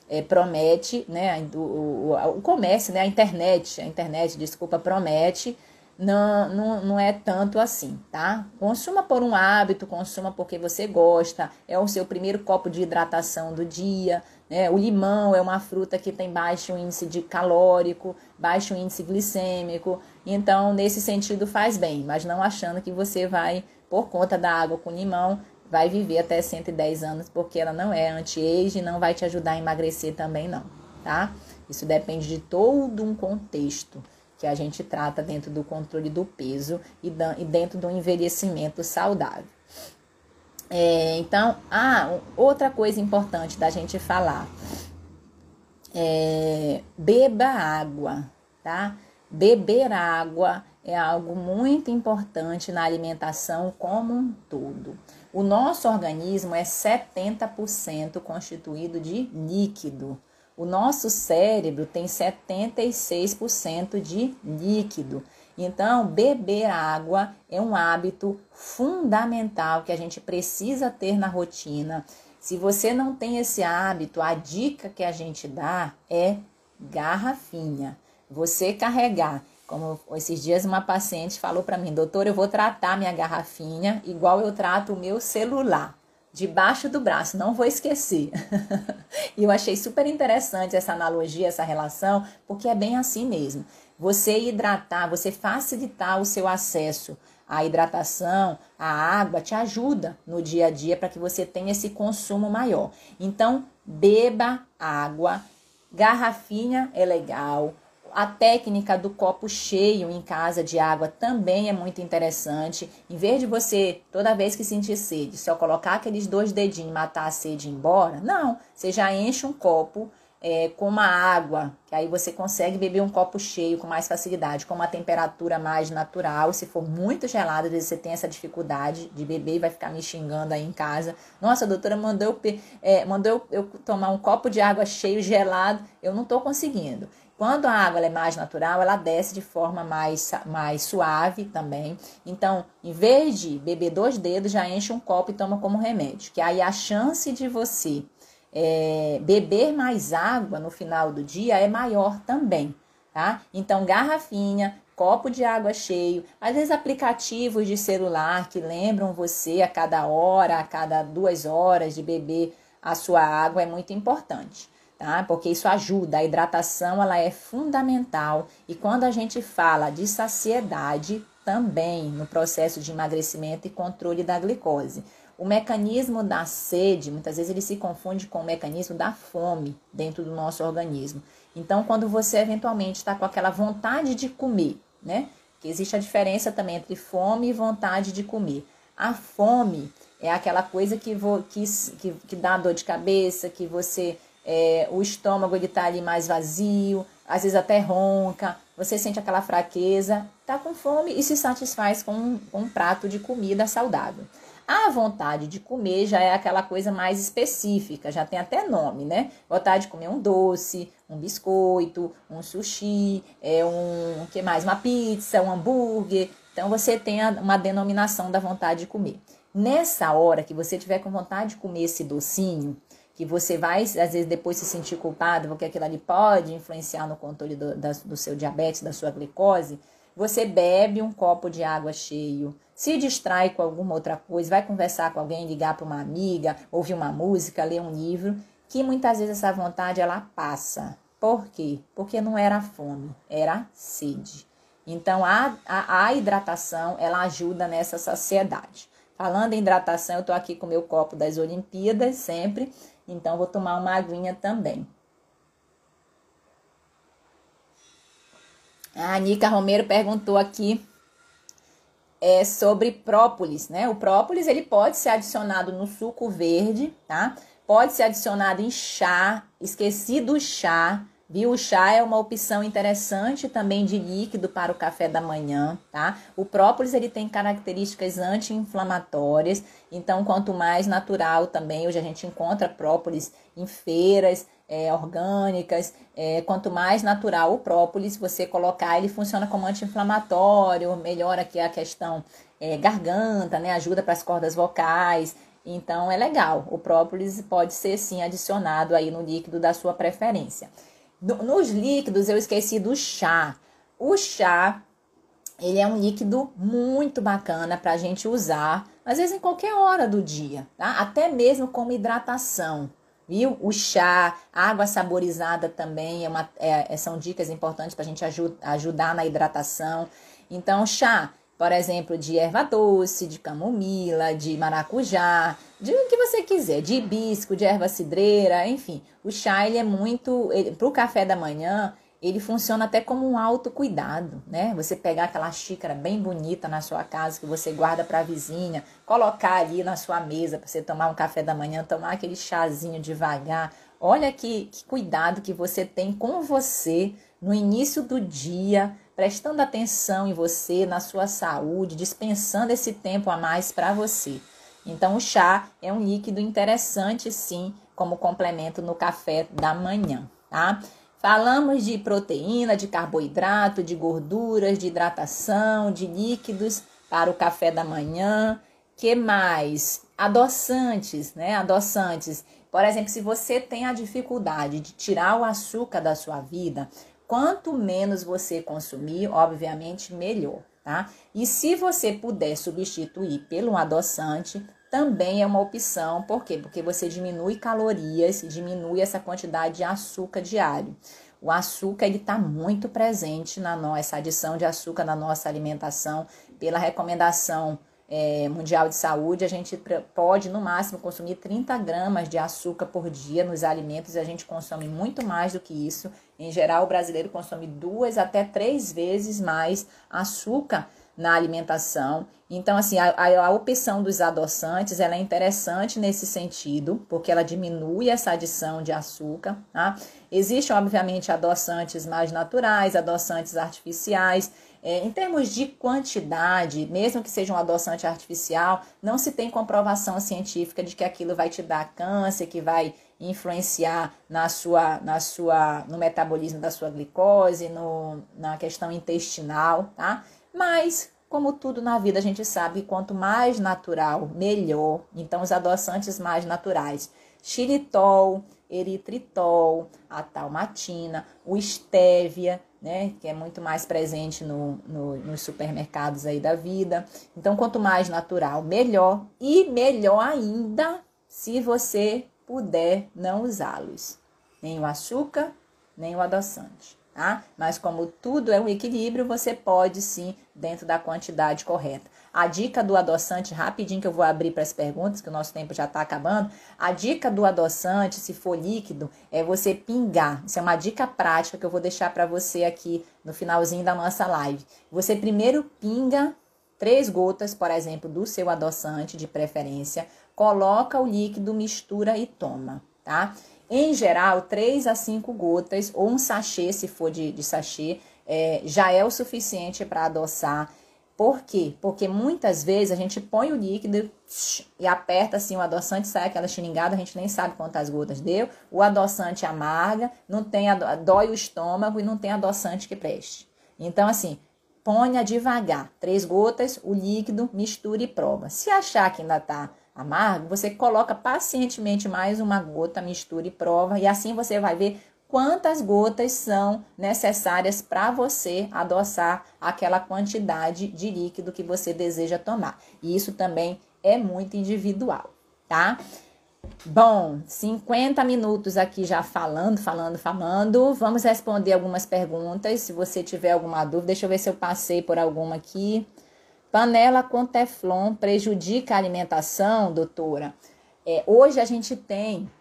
é, promete, né, o, o, o, comércio, né, a internet, a internet, desculpa, promete, não, não, não é tanto assim, tá? Consuma por um hábito, consuma porque você gosta, é o seu primeiro copo de hidratação do dia, né? O limão é uma fruta que tem baixo índice de calórico, baixo índice glicêmico, então nesse sentido faz bem, mas não achando que você vai, por conta da água com limão, vai viver até 110 anos, porque ela não é anti-age e não vai te ajudar a emagrecer também não, tá? Isso depende de todo um contexto que a gente trata dentro do controle do peso e, dentro do envelhecimento saudável. É, então, ah, outra coisa importante da gente falar. É, beba água, tá? Beber água é algo muito importante na alimentação como um todo. O nosso organismo é 70% constituído de líquido. O nosso cérebro tem 76% de líquido. Então, beber água é um hábito fundamental que a gente precisa ter na rotina. Se você não tem esse hábito, a dica que a gente dá é garrafinha. Você carregar como esses dias uma paciente falou para mim, doutor, eu vou tratar minha garrafinha igual eu trato o meu celular, debaixo do braço, não vou esquecer. e eu achei super interessante essa analogia, essa relação, porque é bem assim mesmo. Você hidratar, você facilitar o seu acesso à hidratação, à água, te ajuda no dia a dia para que você tenha esse consumo maior. Então, beba água, garrafinha é legal a técnica do copo cheio em casa de água também é muito interessante. Em vez de você, toda vez que sentir sede, só colocar aqueles dois dedinhos e matar a sede e ir embora, não. Você já enche um copo é, com uma água, que aí você consegue beber um copo cheio com mais facilidade, com uma temperatura mais natural. Se for muito gelado, às vezes você tem essa dificuldade de beber e vai ficar me xingando aí em casa. Nossa, a doutora mandou, é, mandou eu, eu tomar um copo de água cheio gelado, eu não estou conseguindo. Quando a água é mais natural, ela desce de forma mais, mais suave também. Então, em vez de beber dois dedos, já enche um copo e toma como remédio. Que aí a chance de você é, beber mais água no final do dia é maior também, tá? Então, garrafinha, copo de água cheio, às vezes aplicativos de celular que lembram você a cada hora, a cada duas horas de beber a sua água é muito importante tá? Porque isso ajuda, a hidratação ela é fundamental e quando a gente fala de saciedade também no processo de emagrecimento e controle da glicose. O mecanismo da sede, muitas vezes ele se confunde com o mecanismo da fome dentro do nosso organismo. Então, quando você eventualmente está com aquela vontade de comer, né? Que existe a diferença também entre fome e vontade de comer. A fome é aquela coisa que, vo, que, que, que dá dor de cabeça, que você é, o estômago ele tá ali mais vazio, às vezes até ronca, você sente aquela fraqueza, tá com fome e se satisfaz com, com um prato de comida saudável. A vontade de comer já é aquela coisa mais específica, já tem até nome, né? Vontade de comer um doce, um biscoito, um sushi, é um que mais? Uma pizza, um hambúrguer. Então você tem uma denominação da vontade de comer. Nessa hora que você tiver com vontade de comer esse docinho, que você vai, às vezes, depois se sentir culpado, porque aquilo ali pode influenciar no controle do, da, do seu diabetes, da sua glicose, você bebe um copo de água cheio, se distrai com alguma outra coisa, vai conversar com alguém, ligar para uma amiga, ouvir uma música, ler um livro, que muitas vezes essa vontade ela passa. Por quê? Porque não era fome, era sede. Então a, a, a hidratação ela ajuda nessa saciedade. Falando em hidratação, eu estou aqui com meu copo das Olimpíadas sempre, então vou tomar uma aguinha também. A Anica Romero perguntou aqui é sobre própolis, né? O própolis ele pode ser adicionado no suco verde, tá? Pode ser adicionado em chá, esqueci do chá, viu? O chá é uma opção interessante também de líquido para o café da manhã, tá? O própolis ele tem características anti-inflamatórias, então quanto mais natural também, hoje a gente encontra própolis em feiras, é, orgânicas. É, quanto mais natural o própolis você colocar, ele funciona como anti-inflamatório, melhora aqui a questão é, garganta, né? Ajuda para as cordas vocais. Então é legal. O própolis pode ser sim adicionado aí no líquido da sua preferência. Nos líquidos eu esqueci do chá. O chá ele é um líquido muito bacana para a gente usar, às vezes em qualquer hora do dia, tá? Até mesmo como hidratação viu? O chá, água saborizada também é uma, é, são dicas importantes para a gente ajud, ajudar na hidratação. Então, chá, por exemplo, de erva doce, de camomila, de maracujá, de o que você quiser, de hibisco, de erva cidreira, enfim. O chá ele é muito, para o café da manhã, ele funciona até como um autocuidado, né? Você pegar aquela xícara bem bonita na sua casa que você guarda para a vizinha, colocar ali na sua mesa para você tomar um café da manhã, tomar aquele chazinho devagar. Olha que, que cuidado que você tem com você no início do dia, prestando atenção em você, na sua saúde, dispensando esse tempo a mais para você. Então, o chá é um líquido interessante, sim, como complemento no café da manhã, tá? Falamos de proteína, de carboidrato, de gorduras, de hidratação, de líquidos para o café da manhã. Que mais? Adoçantes, né? Adoçantes. Por exemplo, se você tem a dificuldade de tirar o açúcar da sua vida, quanto menos você consumir, obviamente, melhor, tá? E se você puder substituir pelo adoçante, também é uma opção. Por quê? Porque você diminui calorias, diminui essa quantidade de açúcar diário. O açúcar ele está muito presente na nossa adição de açúcar na nossa alimentação. Pela recomendação é, mundial de saúde, a gente pode no máximo consumir 30 gramas de açúcar por dia nos alimentos e a gente consome muito mais do que isso. Em geral, o brasileiro consome duas até três vezes mais açúcar na alimentação. Então, assim, a, a, opção dos adoçantes ela é interessante nesse sentido, porque ela diminui essa adição de açúcar. Tá? Existem, obviamente, adoçantes mais naturais, adoçantes artificiais. É, em termos de quantidade, mesmo que seja um adoçante artificial, não se tem comprovação científica de que aquilo vai te dar câncer, que vai influenciar na sua, na sua, no metabolismo da sua glicose, no, na questão intestinal, tá? Mas, como tudo na vida, a gente sabe que quanto mais natural, melhor. Então, os adoçantes mais naturais. Xilitol, eritritol, a talmatina, o estévia, né, que é muito mais presente no, no, nos supermercados aí da vida. Então, quanto mais natural, melhor. E melhor ainda se você puder não usá-los. Nem o açúcar, nem o adoçante tá? Mas como tudo é um equilíbrio, você pode sim, dentro da quantidade correta. A dica do adoçante, rapidinho que eu vou abrir para as perguntas, que o nosso tempo já está acabando. A dica do adoçante, se for líquido, é você pingar. Isso é uma dica prática que eu vou deixar para você aqui no finalzinho da nossa live. Você primeiro pinga três gotas, por exemplo, do seu adoçante de preferência, coloca o líquido, mistura e toma, tá? Em geral, 3 a 5 gotas ou um sachê, se for de, de sachê, é, já é o suficiente para adoçar. Por quê? Porque muitas vezes a gente põe o líquido e aperta assim o adoçante, sai aquela xingada, a gente nem sabe quantas gotas deu. O adoçante amarga, não tem dói o estômago e não tem adoçante que preste. Então, assim, ponha devagar, três gotas, o líquido, misture e prova. Se achar que ainda está amargo, você coloca pacientemente mais uma gota, mistura e prova, e assim você vai ver quantas gotas são necessárias para você adoçar aquela quantidade de líquido que você deseja tomar. E isso também é muito individual, tá? Bom, 50 minutos aqui já falando, falando, falando. Vamos responder algumas perguntas. Se você tiver alguma dúvida, deixa eu ver se eu passei por alguma aqui. Panela com teflon prejudica a alimentação, doutora? É, hoje a gente tem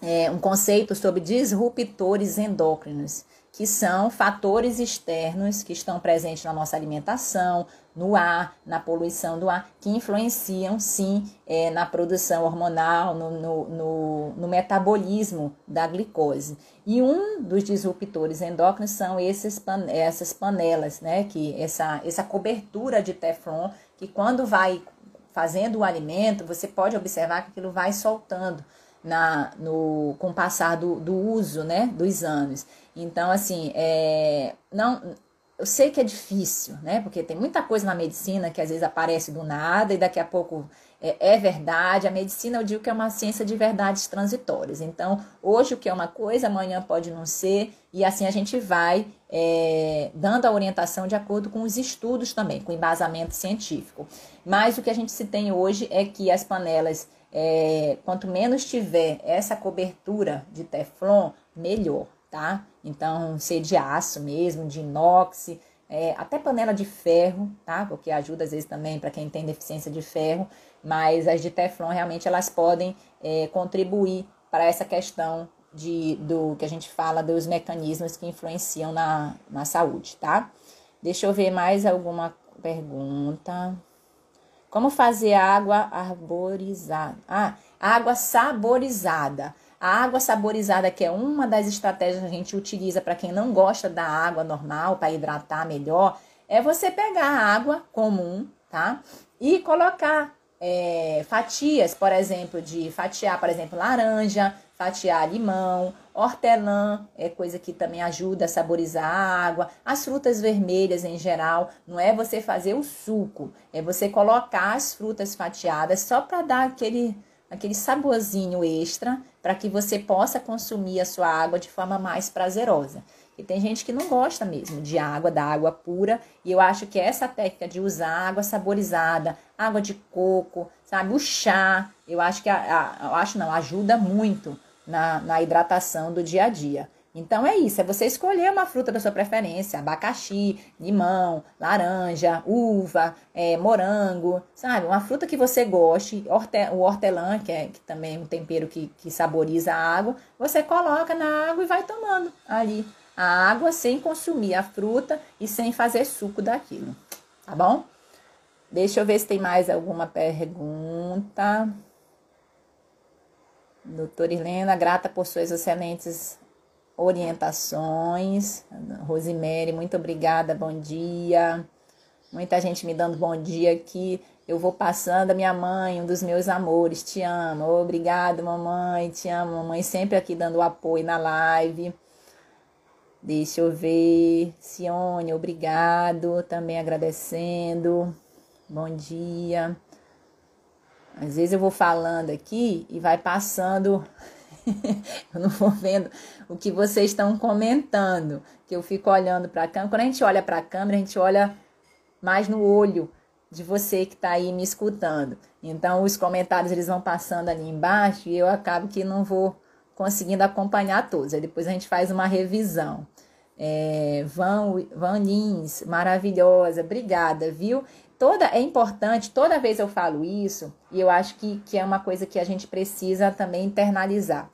é, um conceito sobre disruptores endócrinos, que são fatores externos que estão presentes na nossa alimentação, no ar, na poluição do ar, que influenciam sim é, na produção hormonal, no, no, no, no, metabolismo da glicose. E um dos disruptores endócrinos são esses, essas panelas, né? Que essa, essa cobertura de teflon, que quando vai fazendo o alimento, você pode observar que aquilo vai soltando na, no, com o passar do, do uso, né, dos anos. Então, assim, é, não, eu sei que é difícil, né, porque tem muita coisa na medicina que às vezes aparece do nada e daqui a pouco é, é verdade. A medicina, eu digo que é uma ciência de verdades transitórias. Então, hoje o que é uma coisa, amanhã pode não ser, e assim a gente vai é, dando a orientação de acordo com os estudos também, com embasamento científico. Mas o que a gente se tem hoje é que as panelas é, quanto menos tiver essa cobertura de teflon, melhor, tá? Então, ser de aço mesmo, de inox, é, até panela de ferro, tá? Porque ajuda às vezes também para quem tem deficiência de ferro, mas as de teflon realmente elas podem é, contribuir para essa questão de, do que a gente fala dos mecanismos que influenciam na, na saúde, tá? Deixa eu ver mais alguma pergunta. Como fazer água arborizada? Ah, água saborizada. A água saborizada, que é uma das estratégias que a gente utiliza para quem não gosta da água normal, para hidratar melhor, é você pegar a água comum, tá? E colocar é, fatias, por exemplo, de fatiar, por exemplo, laranja, fatiar limão, hortelã é coisa que também ajuda a saborizar a água, as frutas vermelhas em geral, não é você fazer o suco, é você colocar as frutas fatiadas só para dar aquele aquele saborzinho extra para que você possa consumir a sua água de forma mais prazerosa. E tem gente que não gosta mesmo de água, da água pura, e eu acho que essa técnica de usar água saborizada, água de coco, sabe, o chá, eu acho que a, a, eu acho não, ajuda muito na, na hidratação do dia a dia. Então é isso, é você escolher uma fruta da sua preferência, abacaxi, limão, laranja, uva, é, morango, sabe? Uma fruta que você goste, o hortelã, que, é, que também é um tempero que, que saboriza a água, você coloca na água e vai tomando ali a água sem consumir a fruta e sem fazer suco daquilo, tá bom? Deixa eu ver se tem mais alguma pergunta. Doutora Helena, grata por suas excelentes orientações. Rosemary, muito obrigada, bom dia. Muita gente me dando bom dia aqui. Eu vou passando a minha mãe, um dos meus amores, te amo. Obrigada, mamãe, te amo, mamãe, sempre aqui dando apoio na live. Deixa eu ver. Sione, obrigado, também agradecendo. Bom dia. Às vezes eu vou falando aqui e vai passando, eu não vou vendo o que vocês estão comentando, que eu fico olhando para a câmera. Quando a gente olha para a câmera, a gente olha mais no olho de você que está aí me escutando. Então, os comentários eles vão passando ali embaixo e eu acabo que não vou conseguindo acompanhar todos. Aí depois a gente faz uma revisão. É, Van, Van Lins, maravilhosa, obrigada, viu? Toda é importante, toda vez eu falo isso, e eu acho que, que é uma coisa que a gente precisa também internalizar.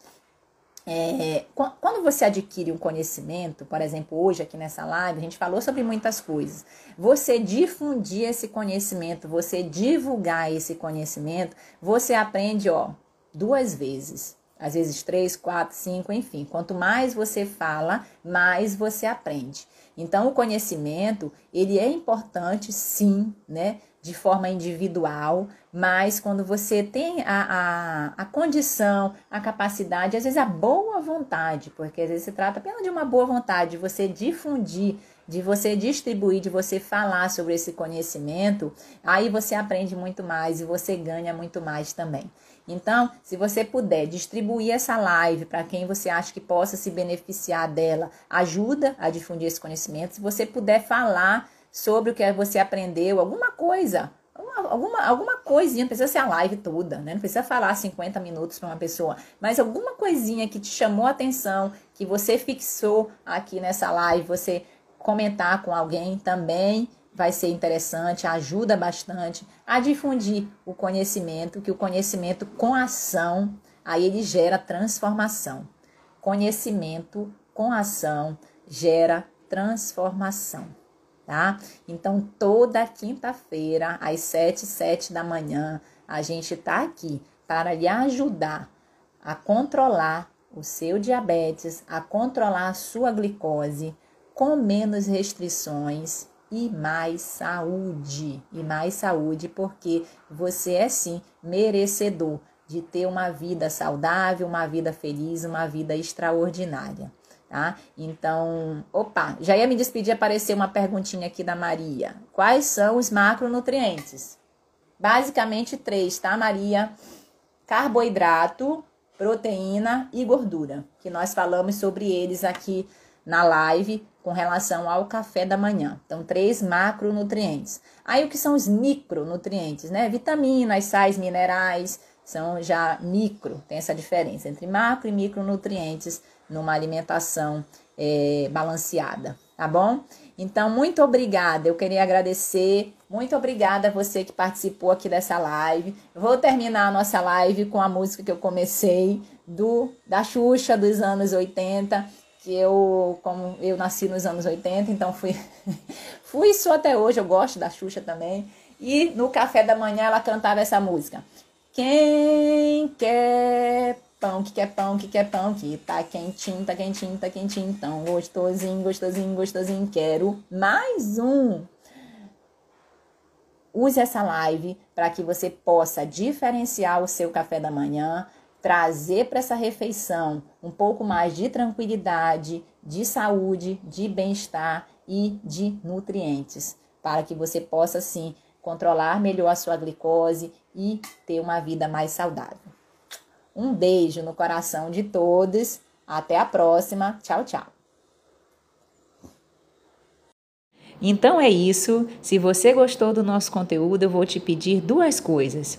É, quando você adquire um conhecimento, por exemplo, hoje aqui nessa live, a gente falou sobre muitas coisas. Você difundir esse conhecimento, você divulgar esse conhecimento, você aprende, ó, duas vezes. às vezes três, quatro, cinco, enfim. Quanto mais você fala, mais você aprende. Então, o conhecimento, ele é importante, sim, né? De forma individual, mas quando você tem a, a, a condição, a capacidade, às vezes a boa vontade, porque às vezes se trata apenas de uma boa vontade, de você difundir de você distribuir, de você falar sobre esse conhecimento, aí você aprende muito mais e você ganha muito mais também. Então, se você puder distribuir essa live para quem você acha que possa se beneficiar dela, ajuda a difundir esse conhecimento. Se você puder falar sobre o que você aprendeu, alguma coisa, alguma, alguma coisinha, não precisa ser a live toda, né? Não precisa falar 50 minutos para uma pessoa, mas alguma coisinha que te chamou a atenção, que você fixou aqui nessa live, você comentar com alguém também vai ser interessante, ajuda bastante a difundir o conhecimento, que o conhecimento com ação, aí ele gera transformação. Conhecimento com ação gera transformação, tá? Então, toda quinta-feira, às 7 7 da manhã, a gente tá aqui para lhe ajudar a controlar o seu diabetes, a controlar a sua glicose, com menos restrições e mais saúde. E mais saúde, porque você é sim merecedor de ter uma vida saudável, uma vida feliz, uma vida extraordinária. Tá? Então, opa, já ia me despedir, apareceu uma perguntinha aqui da Maria. Quais são os macronutrientes? Basicamente três, tá, Maria? Carboidrato, proteína e gordura, que nós falamos sobre eles aqui na live com relação ao café da manhã. Então, três macronutrientes. Aí, o que são os micronutrientes, né? Vitaminas, sais, minerais, são já micro, tem essa diferença entre macro e micronutrientes numa alimentação é, balanceada, tá bom? Então, muito obrigada. Eu queria agradecer. Muito obrigada a você que participou aqui dessa live. Vou terminar a nossa live com a música que eu comecei do da Xuxa dos anos 80 que eu, como eu nasci nos anos 80, então fui, fui isso até hoje, eu gosto da Xuxa também. E no café da manhã ela cantava essa música. Quem quer pão, que quer pão, que quer pão, que tá quentinho, tá quentinho, tá quentinho, então gostosinho, gostosinho, gostosinho, quero mais um. Use essa live para que você possa diferenciar o seu café da manhã, trazer para essa refeição um pouco mais de tranquilidade, de saúde, de bem-estar e de nutrientes, para que você possa sim controlar melhor a sua glicose e ter uma vida mais saudável. Um beijo no coração de todos. Até a próxima. Tchau, tchau. Então é isso. Se você gostou do nosso conteúdo, eu vou te pedir duas coisas.